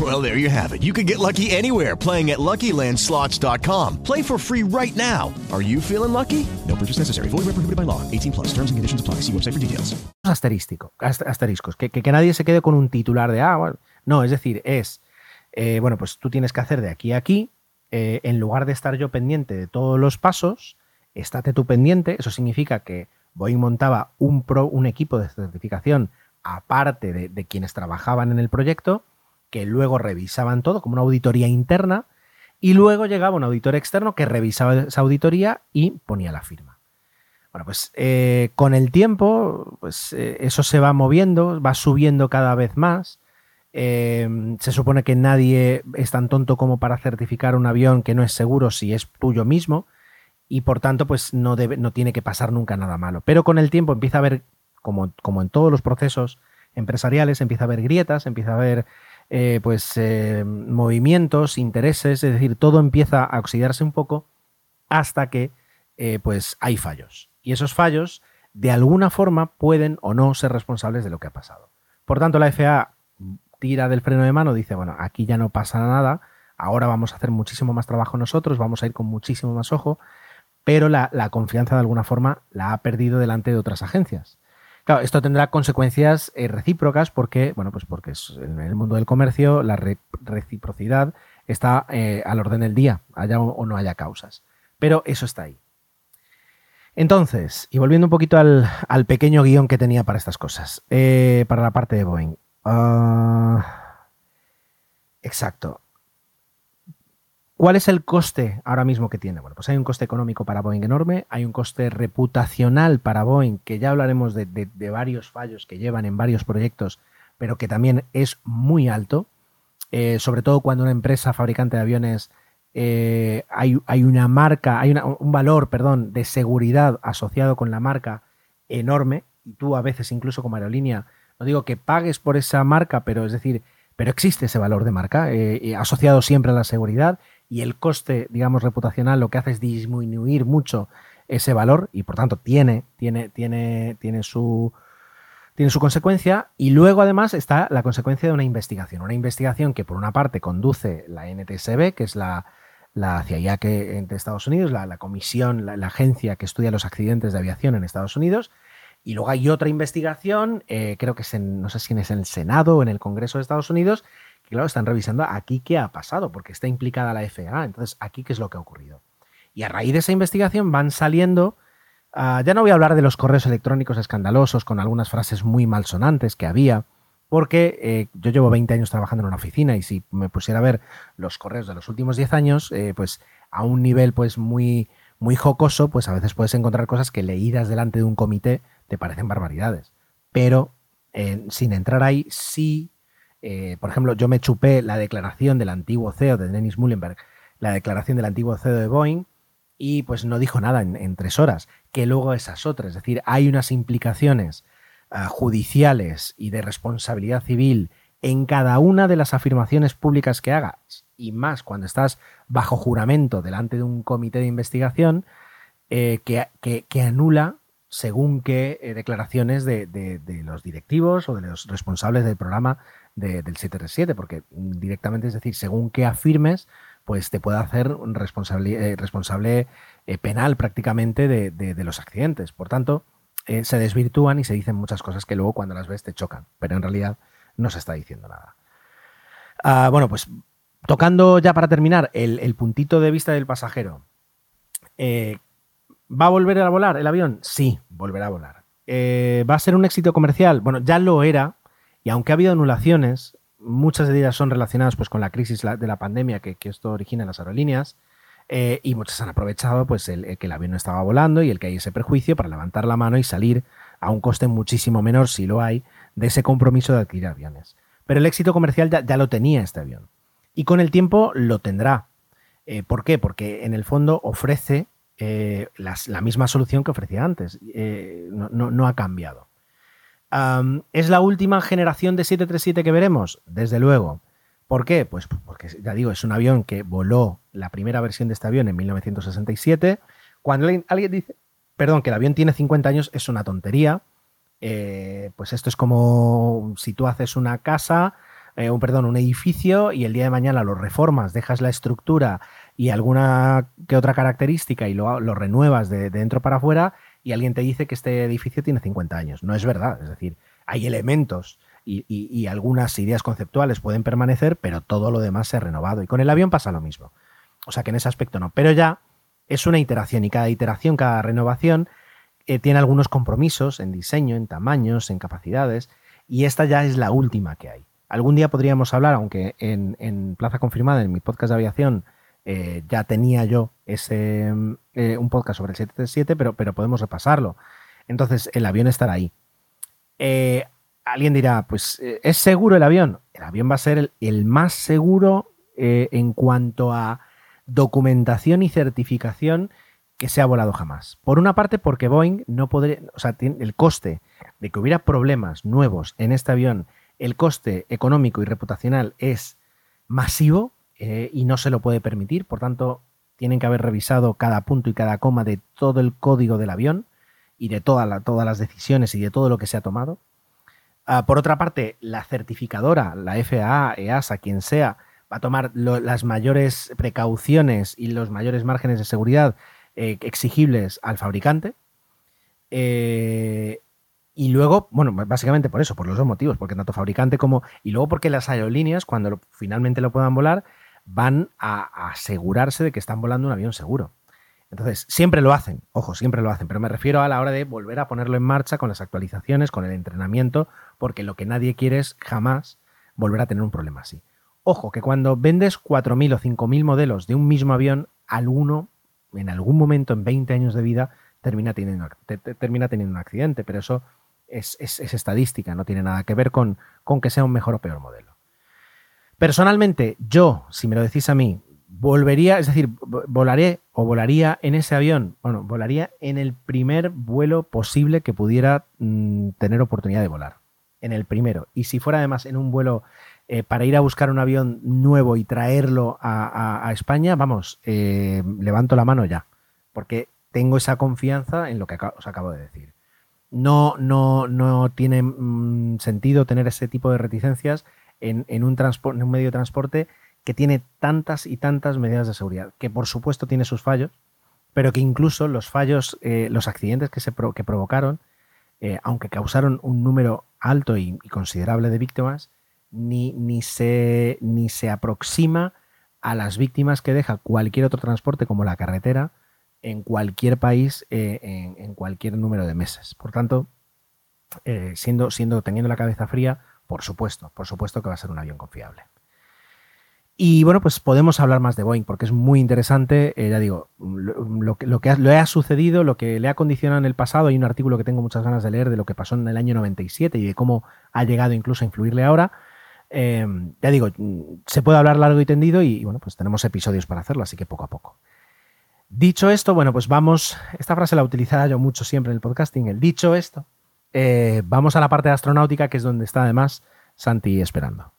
Well, there you have it. You can get lucky anywhere playing at LuckyLandSlots.com. Play for free right now. Are you feeling lucky? No purchase necessary. Void where prohibited by law. 18 plus. Terms and conditions apply. See website for details. Asterístico, asteriscos. Que, que, que nadie se quede con un titular de, ah, bueno. No, es decir, es, eh, bueno, pues tú tienes que hacer de aquí a aquí eh, en lugar de estar yo pendiente de todos los pasos, estate tú pendiente. Eso significa que Boeing montaba un, pro, un equipo de certificación aparte de, de, quienes trabajaban en el proyecto, que luego revisaban todo como una auditoría interna, y luego llegaba un auditor externo que revisaba esa auditoría y ponía la firma. Bueno, pues eh, con el tiempo, pues eh, eso se va moviendo, va subiendo cada vez más. Eh, se supone que nadie es tan tonto como para certificar un avión que no es seguro si es tuyo mismo y por tanto pues no, no tiene que pasar nunca nada malo. Pero con el tiempo empieza a haber, como, como en todos los procesos empresariales, empieza a haber grietas, empieza a haber eh, pues eh, movimientos, intereses, es decir, todo empieza a oxidarse un poco hasta que eh, pues hay fallos. Y esos fallos de alguna forma pueden o no ser responsables de lo que ha pasado. Por tanto, la FAA tira del freno de mano, dice, bueno, aquí ya no pasa nada, ahora vamos a hacer muchísimo más trabajo nosotros, vamos a ir con muchísimo más ojo, pero la, la confianza de alguna forma la ha perdido delante de otras agencias. Claro, esto tendrá consecuencias eh, recíprocas porque, bueno, pues porque es, en el mundo del comercio la re reciprocidad está eh, al orden del día, haya o, no haya causas. Pero eso está ahí. Entonces, y volviendo un poquito al, pequeño guion que tenía para estas cosas, eh, para la parte de Boeing. Uh, exacto. ¿Cuál es el coste ahora mismo que tiene? Bueno, pues hay un coste económico para Boeing enorme, hay un coste reputacional para Boeing, que ya hablaremos de, varios fallos que llevan en varios proyectos, pero que también es muy alto, eh, sobre todo cuando una empresa fabricante de aviones eh, hay, una marca, hay un valor, perdón, de seguridad asociado con la marca enorme, y tú a veces incluso como aerolínea, no digo que pagues por esa marca, pero es decir, pero existe ese valor de marca eh, asociado siempre a la seguridad y el coste, digamos, reputacional lo que hace es disminuir mucho ese valor y por tanto tiene, tiene, tiene, tiene su tiene su consecuencia. Y luego además está la consecuencia de una investigación, una investigación que por una parte conduce la NTSB, que es la, la CIA que entre Estados Unidos, la, comisión, la, la, agencia que estudia los accidentes de aviación en Estados Unidos, y luego hay otra investigación, eh, creo que es en, no sé si es en el Senado o en el Congreso de Estados Unidos, claro, están revisando aquí qué ha pasado, porque está implicada la FAA. Entonces, aquí qué es lo que ha ocurrido. Y a raíz de esa investigación van saliendo, uh, ya no voy a hablar de los correos electrónicos escandalosos con algunas frases muy malsonantes que había, porque eh, yo llevo 20 años trabajando en una oficina y si me pusiera a ver los correos de los últimos 10 años, eh, pues a un nivel pues muy, muy jocoso, pues a veces puedes encontrar cosas que leídas delante de un comité te parecen barbaridades. Pero eh, sin entrar ahí, sí, eh, por ejemplo, yo me chupé la declaración del antiguo CEO de Dennis Mullenberg, la declaración del antiguo CEO de Boeing, y pues no dijo nada en, tres horas, que luego esas otras, es decir, hay unas implicaciones uh, judiciales y de responsabilidad civil en cada una de las afirmaciones públicas que hagas, y más cuando estás bajo juramento delante de un comité de investigación, eh, que, anula según qué eh, declaraciones de, de, de, los directivos o de los responsables del programa de, del 737, porque directamente es decir, según qué afirmes, pues te puede hacer responsable, eh, responsable eh, penal prácticamente de, los accidentes. Por tanto, eh, se desvirtúan y se dicen muchas cosas que luego cuando las ves te chocan, pero en realidad no se está diciendo nada. Uh, bueno, pues tocando ya para terminar el, el puntito de vista del pasajero. ¿Va a volver a volar el avión? Sí, volverá a volar. ¿Va a ser un éxito comercial? Bueno, ya lo era, y aunque ha habido anulaciones, muchas de ellas son relacionadas pues, con la crisis de la pandemia que, esto origina en las aerolíneas, eh, y muchas han aprovechado pues, el, que el avión no estaba volando y el que hay ese prejuicio para levantar la mano y salir a un coste muchísimo menor, si lo hay, de ese compromiso de adquirir aviones. Pero el éxito comercial ya, lo tenía este avión. Y con el tiempo lo tendrá. Eh, ¿Por qué? Porque en el fondo ofrece eh, la misma solución que ofrecía antes. No, ha cambiado. ¿Es la última generación de 737 que veremos? Desde luego. ¿Por qué? Pues porque, ya digo, es un avión que voló la primera versión de este avión en 1967. Cuando alguien, alguien dice, perdón, que el avión tiene 50 años, es una tontería. Eh, pues esto es como si tú haces una casa, eh, un, perdón, un edificio y el día de mañana lo reformas, dejas la estructura y alguna que otra característica y lo, lo renuevas de, de, dentro para afuera y alguien te dice que este edificio tiene 50 años. No es verdad, es decir, hay elementos y, algunas ideas conceptuales pueden permanecer, pero todo lo demás se ha renovado. Y con el avión pasa lo mismo. O sea que en ese aspecto no. Pero ya es una iteración y cada iteración, cada renovación eh, tiene algunos compromisos en diseño, en tamaños, en capacidades, y esta ya es la última que hay. Algún día podríamos hablar, aunque en, en Plaza Confirmada, en mi podcast de aviación, eh, ya tenía yo ese eh, un podcast sobre el 737, pero, pero podemos repasarlo. Entonces, el avión estará ahí. Eh, alguien dirá, pues, ¿es seguro el avión? El avión va a ser el, el más seguro en cuanto a documentación y certificación que se ha volado jamás. Por una parte, porque Boeing no podría, o sea, el coste de que hubiera problemas nuevos en este avión, el coste económico y reputacional es masivo eh, y no se lo puede permitir. Por tanto, tienen que haber revisado cada punto y cada coma de todo el código del avión y de todas las decisiones y de todo lo que se ha tomado. Uh, por otra parte, la certificadora, la FAA, EASA, quien sea, va a tomar las mayores precauciones y los mayores márgenes de seguridad eh, exigibles al fabricante. Eh, y luego, bueno, básicamente por eso, por los dos motivos, porque tanto fabricante como. Y luego porque las aerolíneas, cuando finalmente lo puedan volar, van a, asegurarse de que están volando un avión seguro. Entonces, siempre lo hacen, ojo, siempre lo hacen, pero me refiero a la hora de volver a ponerlo en marcha con las actualizaciones, con el entrenamiento, porque lo que nadie quiere es jamás volver a tener un problema así. Ojo, que cuando vendes 4.000 o 5.000 modelos de un mismo avión, alguno en algún momento en 20 años de vida termina teniendo, te, te, termina teniendo un accidente, pero eso es, es, es, estadística, no tiene nada que ver con que sea un mejor o peor modelo. Personalmente, yo, si me lo decís a mí, volvería, es decir, volaré o volaría en ese avión, bueno, volaría en el primer vuelo posible que pudiera mmm, tener oportunidad de volar. En el primero. Y si fuera además en un vuelo eh, para ir a buscar un avión nuevo y traerlo a, España, vamos, eh, levanto la mano ya, porque tengo esa confianza en lo que os acabo de decir. No, no, no tiene mmm, sentido tener ese tipo de reticencias en, un medio de transporte que tiene tantas y tantas medidas de seguridad, que por supuesto tiene sus fallos, pero que incluso los fallos, eh, los accidentes que, se que provocaron, eh, aunque causaron un número alto y, considerable de víctimas, ni, ni, se, ni se aproxima a las víctimas que deja cualquier otro transporte como la carretera en cualquier país eh, en, en, cualquier número de meses. Por tanto, siendo, siendo teniendo la cabeza fría, por supuesto, por supuesto que va a ser un avión confiable. Y bueno, pues podemos hablar más de Boeing porque es muy interesante. Eh, ya digo, lo, que ha, lo ha sucedido, lo que le ha condicionado en el pasado. Hay un artículo que tengo muchas ganas de leer de lo que pasó en el año 97 y de cómo ha llegado incluso a influirle ahora. Eh, ya digo, se puede hablar largo y tendido y, y, bueno, pues tenemos episodios para hacerlo, así que poco a poco. Dicho esto, bueno, pues vamos, esta frase la utilizaba yo mucho siempre en el podcasting, el dicho esto, eh, vamos a la parte de astronáutica, que es donde está además Santi esperando.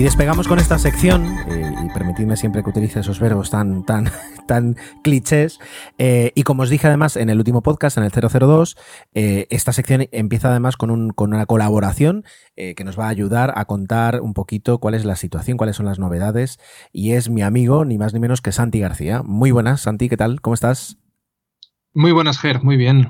Y despegamos con esta sección, eh, y permitidme siempre que utilice esos verbos tan, tan, tan clichés. eh, y como os dije además en el último podcast, en el 002, eh, esta sección empieza además con, un- con una colaboración eh, que nos va a ayudar a contar un poquito cuál es la situación, cuáles son las novedades. Y es mi amigo, ni más ni menos que Santi García. Muy buenas, Santi, ¿qué tal? ¿Cómo estás? Muy buenas, Ger, muy bien.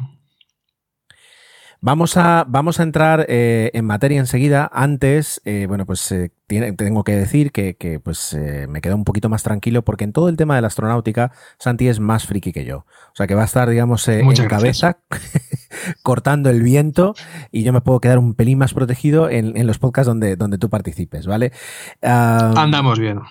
Vamos a, vamos a entrar eh, en materia enseguida. Antes, eh, bueno, pues eh, tiene- tengo que decir que, que, pues eh, me quedo un poquito más tranquilo porque en todo el tema de la astronáutica, Santi es más friki que yo. O sea que va a estar, digamos, eh, en cabeza, cortando el viento y yo me puedo quedar un pelín más protegido en, en los podcasts donde, donde tú participes, ¿vale? Andamos bien.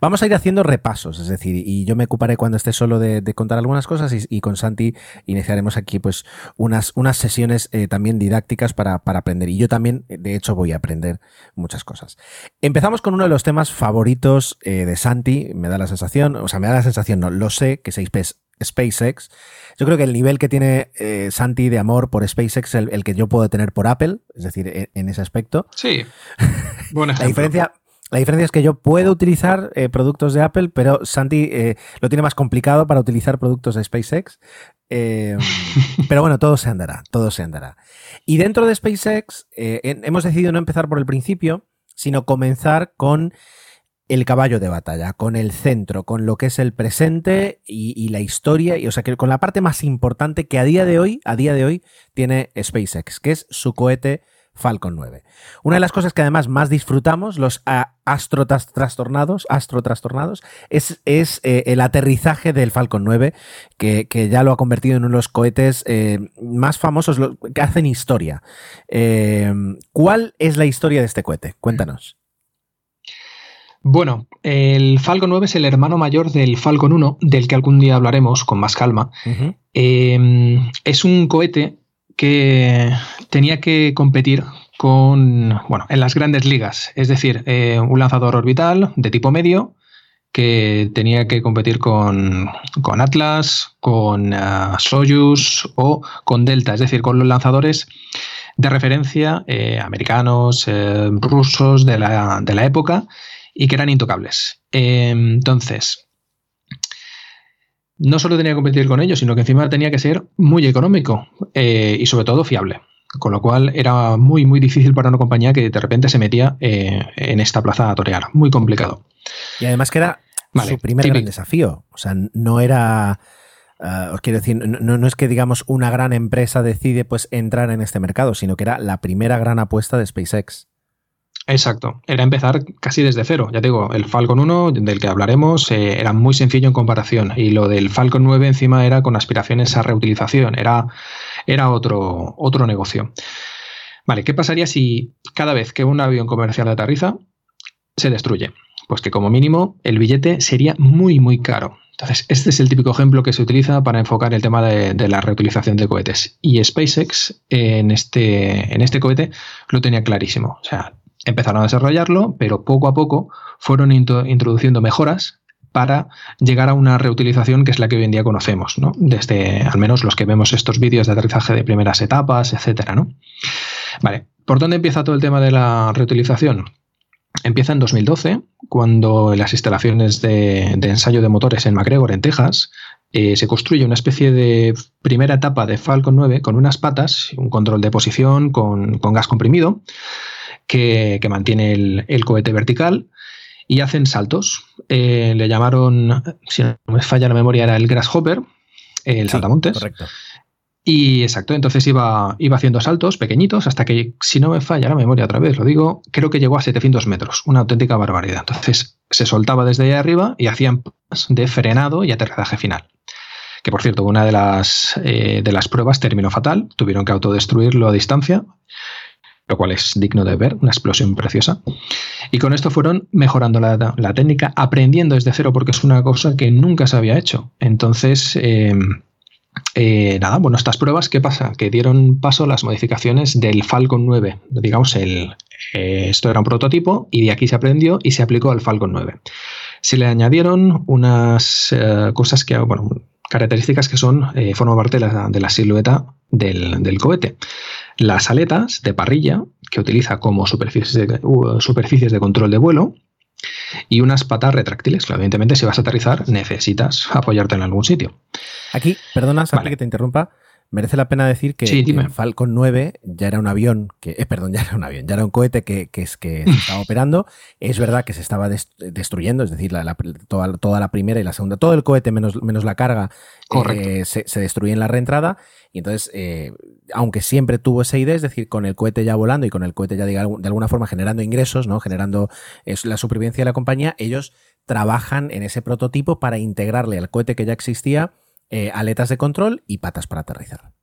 Vamos a ir haciendo repasos, es decir, y yo me ocuparé cuando esté solo de, de contar algunas cosas y, y con Santi iniciaremos aquí pues unas, unas sesiones eh, también didácticas para, para aprender. Y yo también, de hecho, voy a aprender muchas cosas. Empezamos con uno de los temas favoritos eh, de Santi, me da la sensación, o sea, me da la sensación, no, lo sé, que es Space- SpaceX. Yo creo que el nivel que tiene eh, Santi de amor por SpaceX es el, el que yo puedo tener por Apple, es decir, en, en ese aspecto. Sí. Buen La diferencia, la diferencia es que yo puedo utilizar eh, productos de Apple, pero Santi eh, lo tiene más complicado para utilizar productos de SpaceX. Eh, pero bueno, todo se andará, todo se andará. Y dentro de SpaceX hemos decidido no empezar por el principio, sino comenzar con el caballo de batalla, con el centro, con lo que es el presente y, la historia, y o sea que con la parte más importante que a día de hoy, a día de hoy, tiene SpaceX, que es su cohete Falcon 9. Una de las cosas que además más disfrutamos, los ah, astrotrastornados, astrotrastornados, es, es eh, el aterrizaje del Falcon 9, que, que ya lo ha convertido en uno de los cohetes eh, más famosos lo- que hacen historia. Eh, ¿Cuál es la historia de este cohete? Cuéntanos. Bueno, el Falcon 9 es el hermano mayor del Falcon 1, del que algún día hablaremos con más calma. Es un cohete que tenía que competir con, bueno, en las grandes ligas, es decir, eh, un lanzador orbital de tipo medio que tenía que competir con, con Atlas, con ah, Soyuz o con Delta, es decir, con los lanzadores de referencia eh, americanos, eh, rusos de la, de la época y que eran intocables. Eh, entonces, no solo tenía que competir con ellos, sino que encima tenía que ser muy económico eh, y sobre todo fiable. Con lo cual era muy, muy difícil para una compañía que de repente se metía eh, en esta plaza a torear. Muy complicado. Y además que era Vale, su primer típico. gran desafío. O sea, no era. ah, os quiero decir, no, no es que digamos una gran empresa decide pues entrar en este mercado, sino que era la primera gran apuesta de SpaceX. Exacto, era empezar casi desde cero. Ya te digo, el Falcon 1, del que hablaremos, eh, era muy sencillo en comparación. Y lo del Falcon 9 encima era con aspiraciones a reutilización, era, era otro, otro negocio. Vale, ¿qué pasaría si cada vez que un avión comercial aterriza se destruye? Pues que como mínimo el billete sería muy, muy caro. Entonces, este es el típico ejemplo que se utiliza para enfocar el tema de, de la reutilización de cohetes. Y SpaceX en este, en este cohete lo tenía clarísimo. O sea, empezaron a desarrollarlo, pero poco a poco fueron introduciendo mejoras para llegar a una reutilización que es la que hoy en día conocemos, ¿no? Desde al menos los que vemos estos vídeos de aterrizaje de primeras etapas, etcétera, ¿no? Vale, ¿por dónde empieza todo el tema de la reutilización? Empieza en 2012, cuando en las instalaciones de, ensayo de motores en McGregor, en Texas, eh, se construye una especie de primera etapa de Falcon 9 con unas patas, un control de posición con, con gas comprimido, que, que mantiene el, el cohete vertical y hacen saltos. Eh, le llamaron, si no me falla la memoria, era el Grasshopper, el saltamontes. Correcto. Y exacto, entonces iba, iba haciendo saltos pequeñitos hasta que, si no me falla la memoria otra vez, lo digo, creo que llegó a 700 metros, una auténtica barbaridad. Entonces se soltaba desde ahí arriba y hacían de frenado y aterrizaje final. Que por cierto, una de las, eh, de las pruebas terminó fatal, tuvieron que autodestruirlo a distancia, lo cual es digno de ver, una explosión preciosa. Y con esto fueron mejorando la, técnica, aprendiendo desde cero, porque es una cosa que nunca se había hecho. Entonces, eh, eh, nada, bueno, estas pruebas, ¿qué pasa? Que dieron paso a las modificaciones del Falcon 9. Digamos, el, eh, esto era un prototipo y de aquí se aprendió y se aplicó al Falcon 9. Se le añadieron unas cosas que, bueno, características que son, forman parte de la, de la silueta del, del, cohete. Las aletas de parrilla, que utiliza como superficies de, uh, superficies de control de vuelo, y unas patas retráctiles. Claro, evidentemente, si vas a aterrizar, necesitas apoyarte en algún sitio. Aquí, perdona, Santi, que te interrumpa. Merece la pena decir que Falcon 9 ya era un avión, que, eh, perdón, ya era un avión, ya era un cohete que, que, es, que se estaba operando. Es verdad que se estaba destruyendo, es decir, la, toda, toda, la primera y la segunda, todo el cohete menos, menos la carga eh, se, se, destruye en la reentrada. Y entonces, eh, aunque siempre tuvo esa idea, es decir, con el cohete ya volando y con el cohete ya de, alguna forma generando ingresos, ¿no? generando la supervivencia de la compañía, ellos trabajan en ese prototipo para integrarle al cohete que ya existía eh, aletas de control y patas para aterrizar.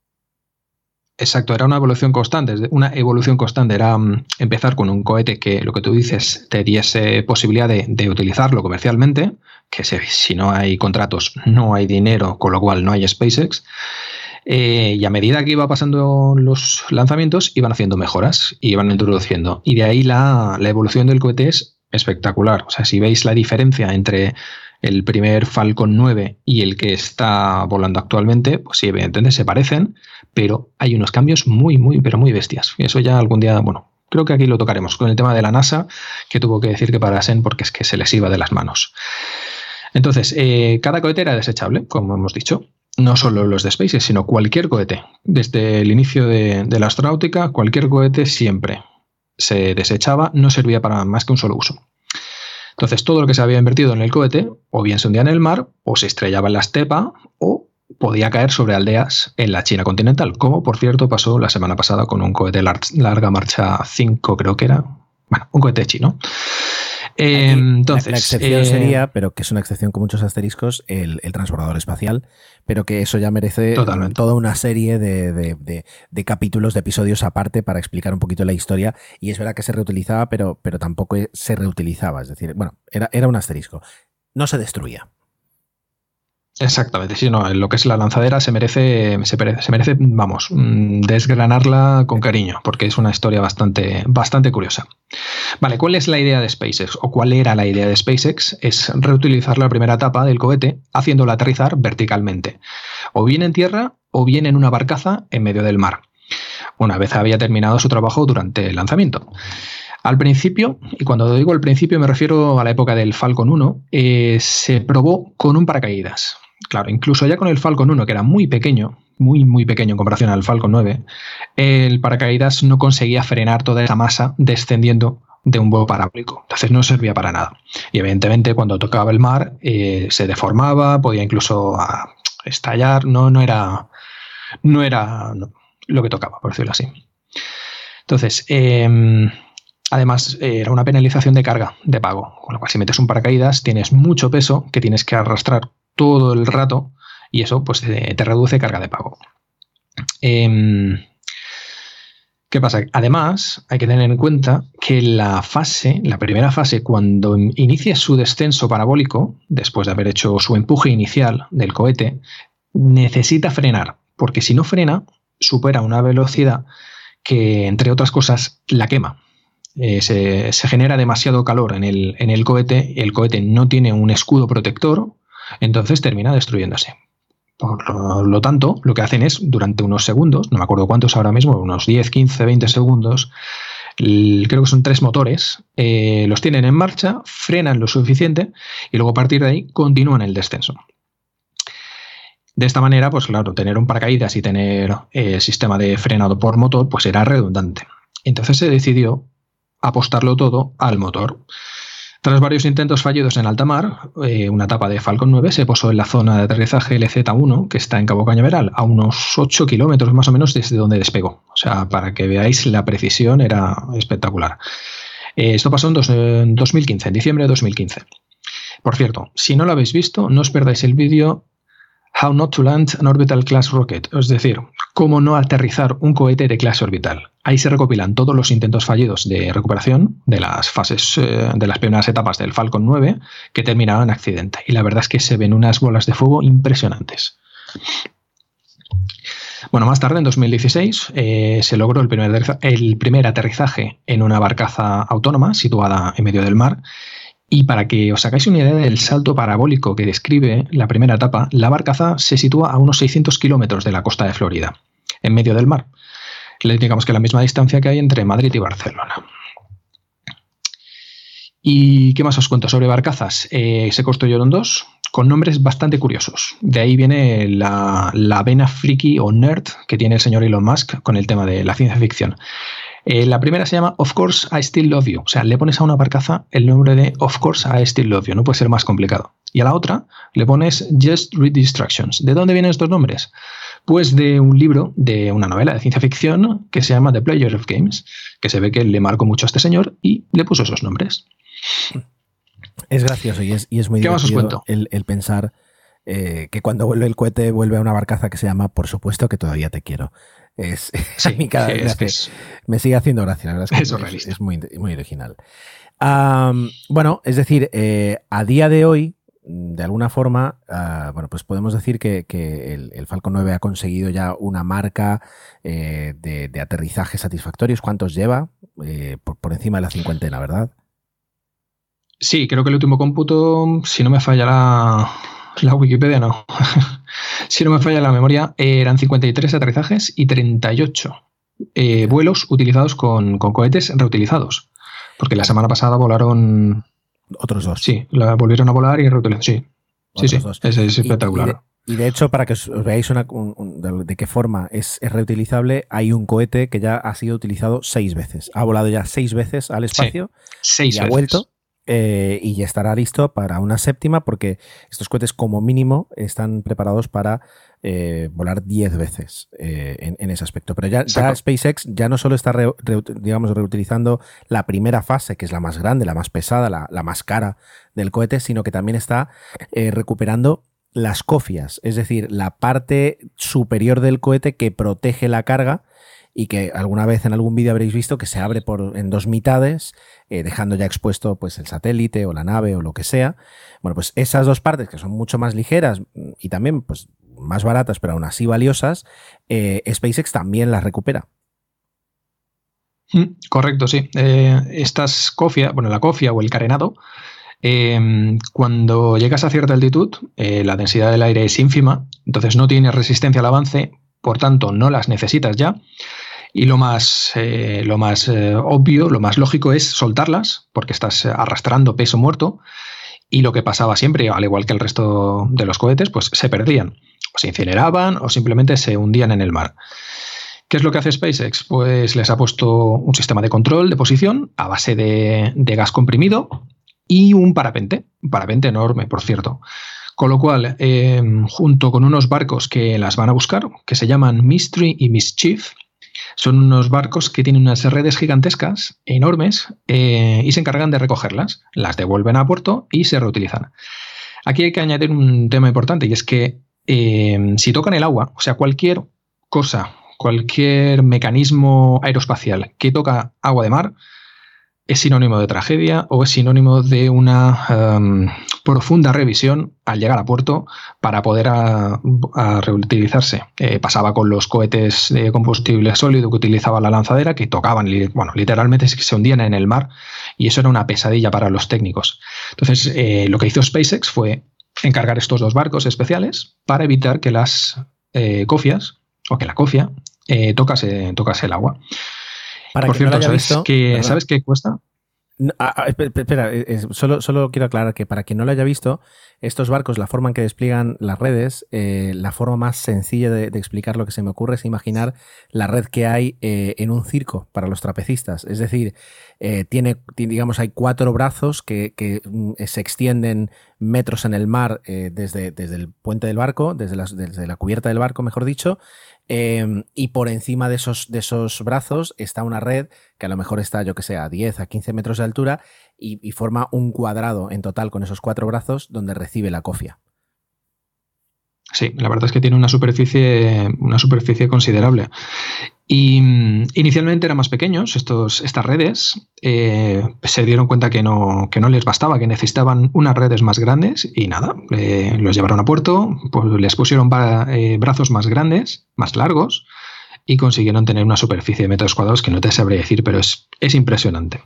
Exacto, era una evolución constante, una evolución constante, era mm, empezar con un cohete que lo que tú dices te diese posibilidad de, utilizarlo comercialmente, que si no hay contratos no hay dinero, con lo cual no hay SpaceX, eh, y a medida que iba pasando los lanzamientos iban haciendo mejoras, iban introduciendo, y de ahí la, la evolución del cohete es espectacular, o sea, si veis la diferencia entre el primer Falcon 9 y el que está volando actualmente, pues sí, evidentemente se parecen, pero hay unos cambios muy, muy, pero muy bestias. Y eso ya algún día, bueno, creo que aquí lo tocaremos con el tema de la NASA, que tuvo que decir que parasen porque es que se les iba de las manos. Entonces, eh, cada cohete era desechable, como hemos dicho. No solo los de SpaceX, sino cualquier cohete. Desde el inicio de, de la astronáutica, cualquier cohete siempre se desechaba, no servía para más que un solo uso. Entonces, todo lo que se había invertido en el cohete, o bien se hundía en el mar, o se estrellaba en la estepa, o podía caer sobre aldeas en la China continental, como por cierto pasó la semana pasada con un cohete larga marcha 5, creo que era. Bueno, un cohete chino entonces, la, excepción eh, sería, pero que es una excepción con muchos asteriscos, el, transbordador espacial, pero que eso ya merece toda una serie de, capítulos, de episodios aparte para explicar un poquito la historia. Y es verdad que se reutilizaba, pero, pero tampoco se reutilizaba. Es decir, bueno, era, era un asterisco. No se destruía. Exactamente, sí, no, lo que es la lanzadera se merece, se merece, vamos, mm, desgranarla con cariño, porque es una historia bastante, bastante curiosa. Vale, ¿cuál es la idea de SpaceX? ¿O cuál era la idea de SpaceX? Es reutilizar la primera etapa del cohete haciéndola aterrizar verticalmente, o bien en tierra o bien en una barcaza en medio del mar, una vez había terminado su trabajo durante el lanzamiento. Al principio, y cuando digo al principio me refiero a la época del Falcon 1, eh, se probó con un paracaídas. Claro, incluso ya con el Falcon 1, que era muy pequeño, muy, muy pequeño en comparación al Falcon 9, el paracaídas no conseguía frenar toda esa masa descendiendo de un vuelo parabólico. Entonces no servía para nada. Y evidentemente cuando tocaba el mar eh, se deformaba, podía incluso ah, estallar, no, no era, no era lo que tocaba, por decirlo así. Entonces, em, además era una penalización de carga, de pago. Con lo cual si metes un paracaídas tienes mucho peso que tienes que arrastrar todo el rato y eso pues te, reduce carga de pago. Em, ¿Qué pasa? Además, hay que tener en cuenta que la fase, la primera fase, cuando inicia su descenso parabólico, después de haber hecho su empuje inicial del cohete, necesita frenar, porque si no frena, supera una velocidad que, entre otras cosas, la quema. Eh, se, genera demasiado calor en el, en el cohete, el cohete no tiene un escudo protector, entonces termina destruyéndose. Por lo tanto, lo que hacen es, durante unos segundos, no me acuerdo cuántos ahora mismo, unos 10, 15, 20 segundos, creo que son tres motores, eh, los tienen en marcha, frenan lo suficiente y luego a partir de ahí continúan el descenso. De esta manera, pues claro, tener un paracaídas y tener eh, sistema de frenado por motor, pues era redundante. Entonces se decidió apostarlo todo al motor. Tras varios intentos fallidos en alta mar, eh, una etapa de Falcon 9 se posó en la zona de aterrizaje LZ1, que está en Cabo Cañaveral, a unos 8 kilómetros más o menos desde donde despegó. O sea, para que veáis, la precisión era espectacular. Eh, esto pasó en, 2015, en diciembre de 2015. Por cierto, si no lo habéis visto, no os perdáis el vídeo How Not to Land an Orbital Class Rocket, es decir, cómo no aterrizar un cohete de clase orbital. Ahí se recopilan todos los intentos fallidos de recuperación de las fases, eh, de las primeras etapas del Falcon 9 que terminaron en accidente. Y la verdad es que se ven unas bolas de fuego impresionantes. Bueno, más tarde, en 2016, eh, se logró el primer, el primer aterrizaje en una barcaza autónoma situada en medio del mar. Y para que os hagáis una idea del salto parabólico que describe la primera etapa, la barcaza se sitúa a unos 600 kilómetros de la costa de Florida, en medio del mar. Digamos que la misma distancia que hay entre Madrid y Barcelona. ¿Y qué más os cuento sobre barcazas? Eh, se construyeron dos con nombres bastante curiosos. De ahí viene la, vena friki o nerd que tiene el señor Elon Musk con el tema de la ciencia ficción. Eh, la primera se llama Of Course I Still Love You. O sea, le pones a una barcaza el nombre de Of Course I Still Love You. No puede ser más complicado. Y a la otra le pones Just Read Distractions. ¿De dónde vienen estos nombres? Pues de un libro, de una novela de ciencia ficción que se llama The Player of Games, que se ve que le marcó mucho a este señor y le puso esos nombres. Es gracioso y es, y es muy divertido el, el, pensar eh, que cuando vuelve el cohete vuelve a una barcaza que se llama Por supuesto que todavía te quiero. Es, cada vez me sigue haciendo gracia, la verdad es que es, muy, muy, original. bueno, es decir, eh, a día de hoy, de alguna forma, ah, bueno, pues podemos decir que, el, Falcon 9 ha conseguido ya una marca eh, de, aterrizaje satisfactorios. ¿Cuántos lleva? por, por, encima de la cincuentena, ¿verdad? Sí, creo que el último cómputo, si no me falla la, Wikipedia, no. si no me falla la memoria, eran 53 aterrizajes y 38 eh, vuelos utilizados con, cohetes reutilizados. Porque la semana pasada volaron. Otros dos. Sí, la volvieron a volar y reutilizaron. Sí, sí, sí. Es, espectacular. Y de, hecho, para que os veáis de, qué forma es, reutilizable, hay un cohete que ya ha sido utilizado seis veces. Ha volado ya seis veces al espacio seis y ha vuelto eh, y ya estará listo para una séptima porque estos cohetes como mínimo están preparados para eh, volar 10 veces eh, en, ese aspecto. Pero ya, SpaceX ya no solo está digamos, reutilizando la primera fase, que es la más grande, la más pesada, la, la más cara del cohete, sino que también está recuperando las cofias, es decir, la parte superior del cohete que protege la carga y que alguna vez en algún vídeo habréis visto que se abre en dos mitades, eh, dejando ya expuesto pues, el satélite o la nave o lo que sea. Bueno, pues esas dos partes que son mucho más ligeras y también pues, más baratas, pero aún así valiosas, eh, SpaceX también las recupera. Mm, correcto, sí. Eh, estas cofia, bueno, la cofia o el carenado, cuando llegas a cierta altitud, la densidad del aire es ínfima, entonces no tienes resistencia al avance, por tanto no las necesitas ya. Y lo más, eh, lo más eh, obvio, lo más lógico es soltarlas, porque estás arrastrando peso muerto. Y lo que pasaba siempre, al igual que el resto de los cohetes, pues se perdían. O se incineraban o simplemente se hundían en el mar. ¿Qué es lo que hace SpaceX? Pues les ha puesto un sistema de control de posición a base de, gas comprimido y un parapente, un parapente enorme, por cierto. Con lo cual, eh, junto con unos barcos que las van a buscar, que se llaman Mystery y Mischief, son unos barcos que tienen unas redes gigantescas, enormes, eh, y se encargan de recogerlas, las devuelven a puerto y se reutilizan. Aquí hay que añadir un tema importante y es que eh, si tocan el agua, o sea, cualquier cosa, cualquier mecanismo aeroespacial que toca agua de mar, es sinónimo de tragedia o es sinónimo de una em, profunda revisión al llegar a puerto para poder reutilizarse. Eh, pasaba con los cohetes de combustible sólido que utilizaba la lanzadera, que tocaban, bueno, literalmente se hundían en el mar y eso era una pesadilla para los técnicos. Entonces, eh, lo que hizo SpaceX fue encargar estos dos barcos especiales para evitar que las eh, cofias o que la cofia tocase, tocase el agua. Por cierto, ¿sabes, qué cuesta? Ah, ah, espera, solo, solo quiero aclarar que para quien no lo haya visto, estos barcos, la forma en que despliegan las redes, eh, la forma más sencilla de, explicar lo que se me ocurre es imaginar la red que hay eh, en un circo para los trapecistas. Es decir, eh, tiene, digamos, hay cuatro brazos que, mm, se extienden metros en el mar desde, desde el puente del barco, desde, desde la cubierta del barco, mejor dicho, Em, y por encima de esos, de esos brazos está una red que a lo mejor está, yo que sé, a 10, a 15 metros de altura y, forma un cuadrado en total con esos cuatro brazos donde recibe la cofia. Sí, la verdad es que tiene una superficie, una superficie considerable. Y mm, inicialmente eran más pequeños estos, estas redes. Eh, se dieron cuenta que no, que no les bastaba, que necesitaban unas redes más grandes y nada, eh, los llevaron a puerto, pues les pusieron eh, brazos más grandes, más largos y consiguieron tener una superficie de metros cuadrados que no te sabré decir, pero es, es impresionante.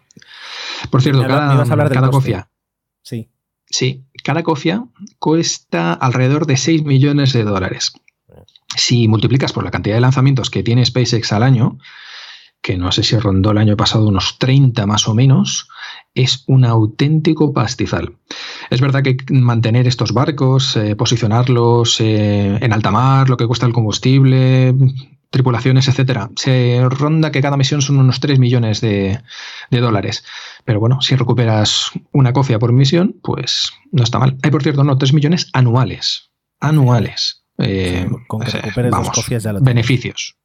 Por cierto, cada, cada cofia. Sí. Sí, cada cofia cuesta alrededor de 6 millones de dólares. Si multiplicas por la cantidad de lanzamientos que tiene SpaceX al año, que no sé si rondó el año pasado unos 30 más o menos, es un auténtico pastizal. Es verdad que mantener estos barcos, eh, posicionarlos eh, en alta mar, lo que cuesta el combustible, tripulaciones, etcétera, se ronda que cada misión son unos 3 millones de, de dólares. Pero bueno, si recuperas una cofia por misión, pues no está mal. Hay, por cierto, no, 3 millones anuales. Anuales. Eh, con que recuperes dos cofias ya lo Beneficios.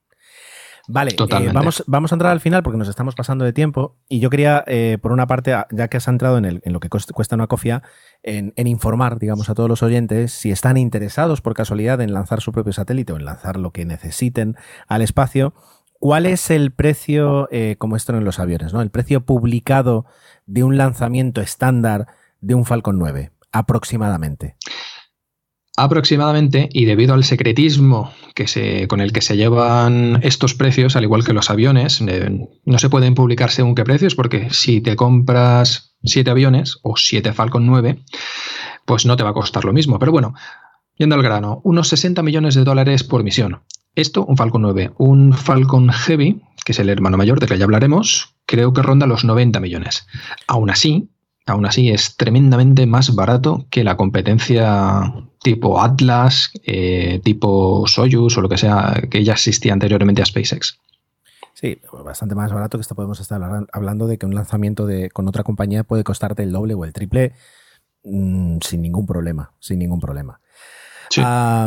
Vale, eh, vamos, vamos a entrar al final porque nos estamos pasando de tiempo y yo quería, eh, por una parte, ya que has entrado en, el, en lo que cuesta una cofia, en, en, informar, digamos, a todos los oyentes si están interesados por casualidad en lanzar su propio satélite o en lanzar lo que necesiten al espacio, ¿Cuál es el precio, eh, como esto en los aviones, ¿no? El precio publicado de un lanzamiento estándar de un Falcon 9, aproximadamente. Aproximadamente, y debido al secretismo que se, con el que se llevan estos precios, al igual que los aviones, eh, no se pueden publicar según qué precios, porque si te compras siete aviones o siete Falcon 9, pues no te va a costar lo mismo. Pero bueno, yendo al grano, unos 60 millones de dólares por misión. Esto, un Falcon 9. Un Falcon Heavy, que es el hermano mayor, de que ya hablaremos, creo que ronda los 90 millones. Aún así, aún así es tremendamente más barato que la competencia tipo Atlas, eh, tipo Soyuz o lo que sea que ya existía anteriormente a SpaceX. Sí, bastante más barato que esto podemos estar hablando de que un lanzamiento de, con otra compañía puede costarte el doble o el triple mm, sin ningún problema, sin ningún problema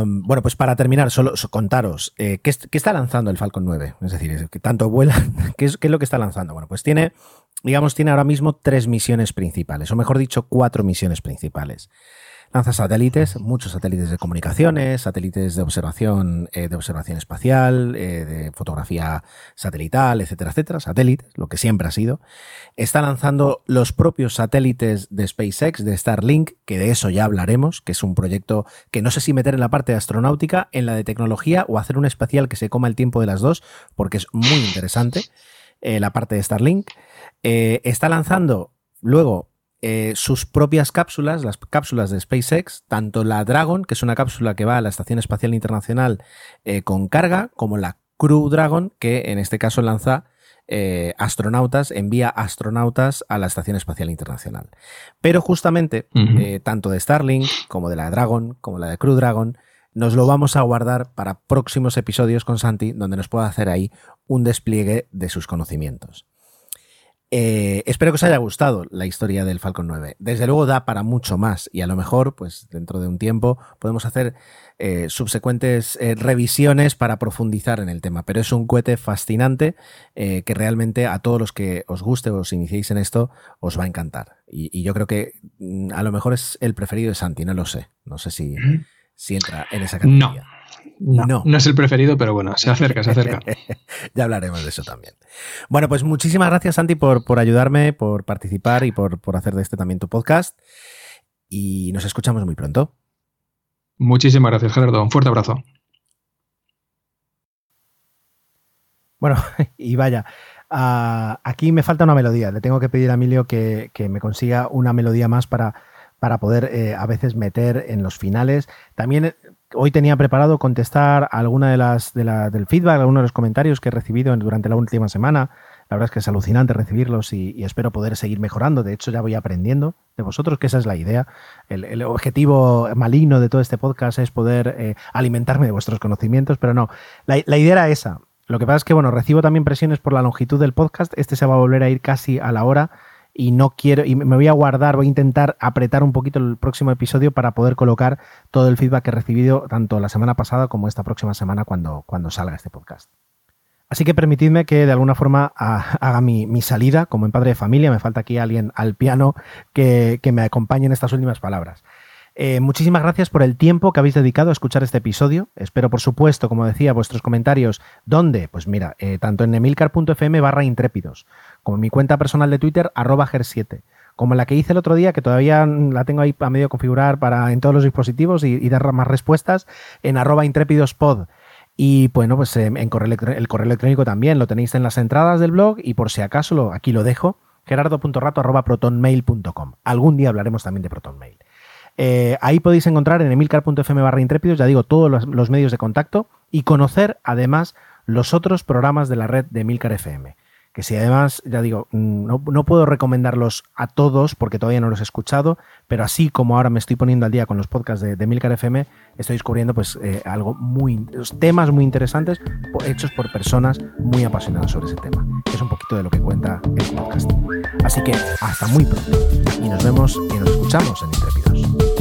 bueno, pues para terminar, solo contaros, eh, ¿qué, está lanzando el Falcon 9? Es decir, que tanto vuela, ¿qué es, ¿qué es lo que está lanzando? Bueno, pues tiene, digamos, tiene ahora mismo tres misiones principales, o mejor dicho, cuatro misiones principales. Lanza satélites, muchos satélites de comunicaciones, satélites de observación, eh, de observación espacial, eh, de fotografía satelital, etcétera, etcétera, satélites, lo que siempre ha sido. Está lanzando los propios satélites de SpaceX, de Starlink, que de eso ya hablaremos, que es un proyecto que no sé si meter en la parte de astronáutica, en la de tecnología o hacer un especial que se coma el tiempo de las dos, porque es muy interesante eh, la parte de Starlink. está lanzando luego eh, sus propias cápsulas, las cápsulas de SpaceX, tanto la Dragon, que es una cápsula que va a la Estación Espacial Internacional eh, con carga, como la Crew Dragon, que en este caso lanza eh, astronautas, envía astronautas a la Estación Espacial Internacional. Pero justamente, tanto de Starlink como de la Dragon, como la de Crew Dragon, nos lo vamos a guardar para próximos episodios con Santi, donde nos pueda hacer ahí un despliegue de sus conocimientos. Eh, espero que os haya gustado la historia del Falcon 9. Desde luego da para mucho más y a lo mejor, pues dentro de un tiempo, podemos hacer eh, subsecuentes eh, revisiones para profundizar en el tema. Pero es un cohete fascinante que realmente a todos los que os guste o os iniciéis en esto os va a encantar. Y, yo creo que mm, a lo mejor es el preferido de Santi, no lo sé. No sé si, si entra en esa categoría. No, no, es el preferido, pero bueno, se acerca, se acerca. ya hablaremos de eso también. Bueno, pues muchísimas gracias, Santi, por, por ayudarme, por participar y por, por hacer de este también tu podcast. Y nos escuchamos muy pronto. Muchísimas gracias, Gerardo. Un fuerte abrazo. Bueno, y vaya, ah, aquí me falta una melodía. Le tengo que pedir a Emilio que, me consiga una melodía más para, para poder eh, a veces meter en los finales. También hoy tenía preparado contestar alguna de las de del feedback, algunos de los comentarios que he recibido durante la última semana. La verdad es que es alucinante recibirlos y, espero poder seguir mejorando. De hecho, ya voy aprendiendo de vosotros, que esa es la idea. El, objetivo maligno de todo este podcast es poder eh, alimentarme de vuestros conocimientos, pero no, la, la idea era esa. Lo que pasa es que, bueno, recibo también presiones por la longitud del podcast. Este se va a volver a ir casi a la hora y no quiero, y me voy a guardar, voy a intentar apretar un poquito el próximo episodio para poder colocar todo el feedback que he recibido tanto la semana pasada como esta próxima semana cuando, cuando salga este podcast. Así que permitidme que de alguna forma haga mi, salida como en padre de familia. Me falta aquí alguien al piano que, me acompañe en estas últimas palabras. Eh, muchísimas gracias por el tiempo que habéis dedicado a escuchar este episodio. Espero, por supuesto, como decía, vuestros comentarios. ¿Dónde? Pues mira, eh, tanto en emilcar.fm barra intrépidos, como en mi cuenta personal de Twitter, arroba ger7, como la que hice el otro día, que todavía la tengo ahí a medio configurar para en todos los dispositivos y, dar más respuestas, en arroba intrépidospod. Y bueno, pues eh, en correo el correo electrónico también lo tenéis en las entradas del blog y por si acaso lo, aquí lo dejo, gerardo.rato.protonmail.com. Algún día hablaremos también de ProtonMail. Eh, ahí podéis encontrar en emilcar.fm barra intrépidos, ya digo, todos los, los, medios de contacto y conocer además los otros programas de la red de Emilcar FM. Que si además, ya digo, mm, no, no, puedo recomendarlos a todos porque todavía no los he escuchado, pero así como ahora me estoy poniendo al día con los podcasts de, de Emilcar FM, estoy descubriendo pues eh, algo muy, temas muy interesantes hechos por personas muy apasionadas sobre ese tema. Es un poquito de lo que cuenta el podcast. Así que hasta muy pronto y nos vemos y nos escuchamos en Internet.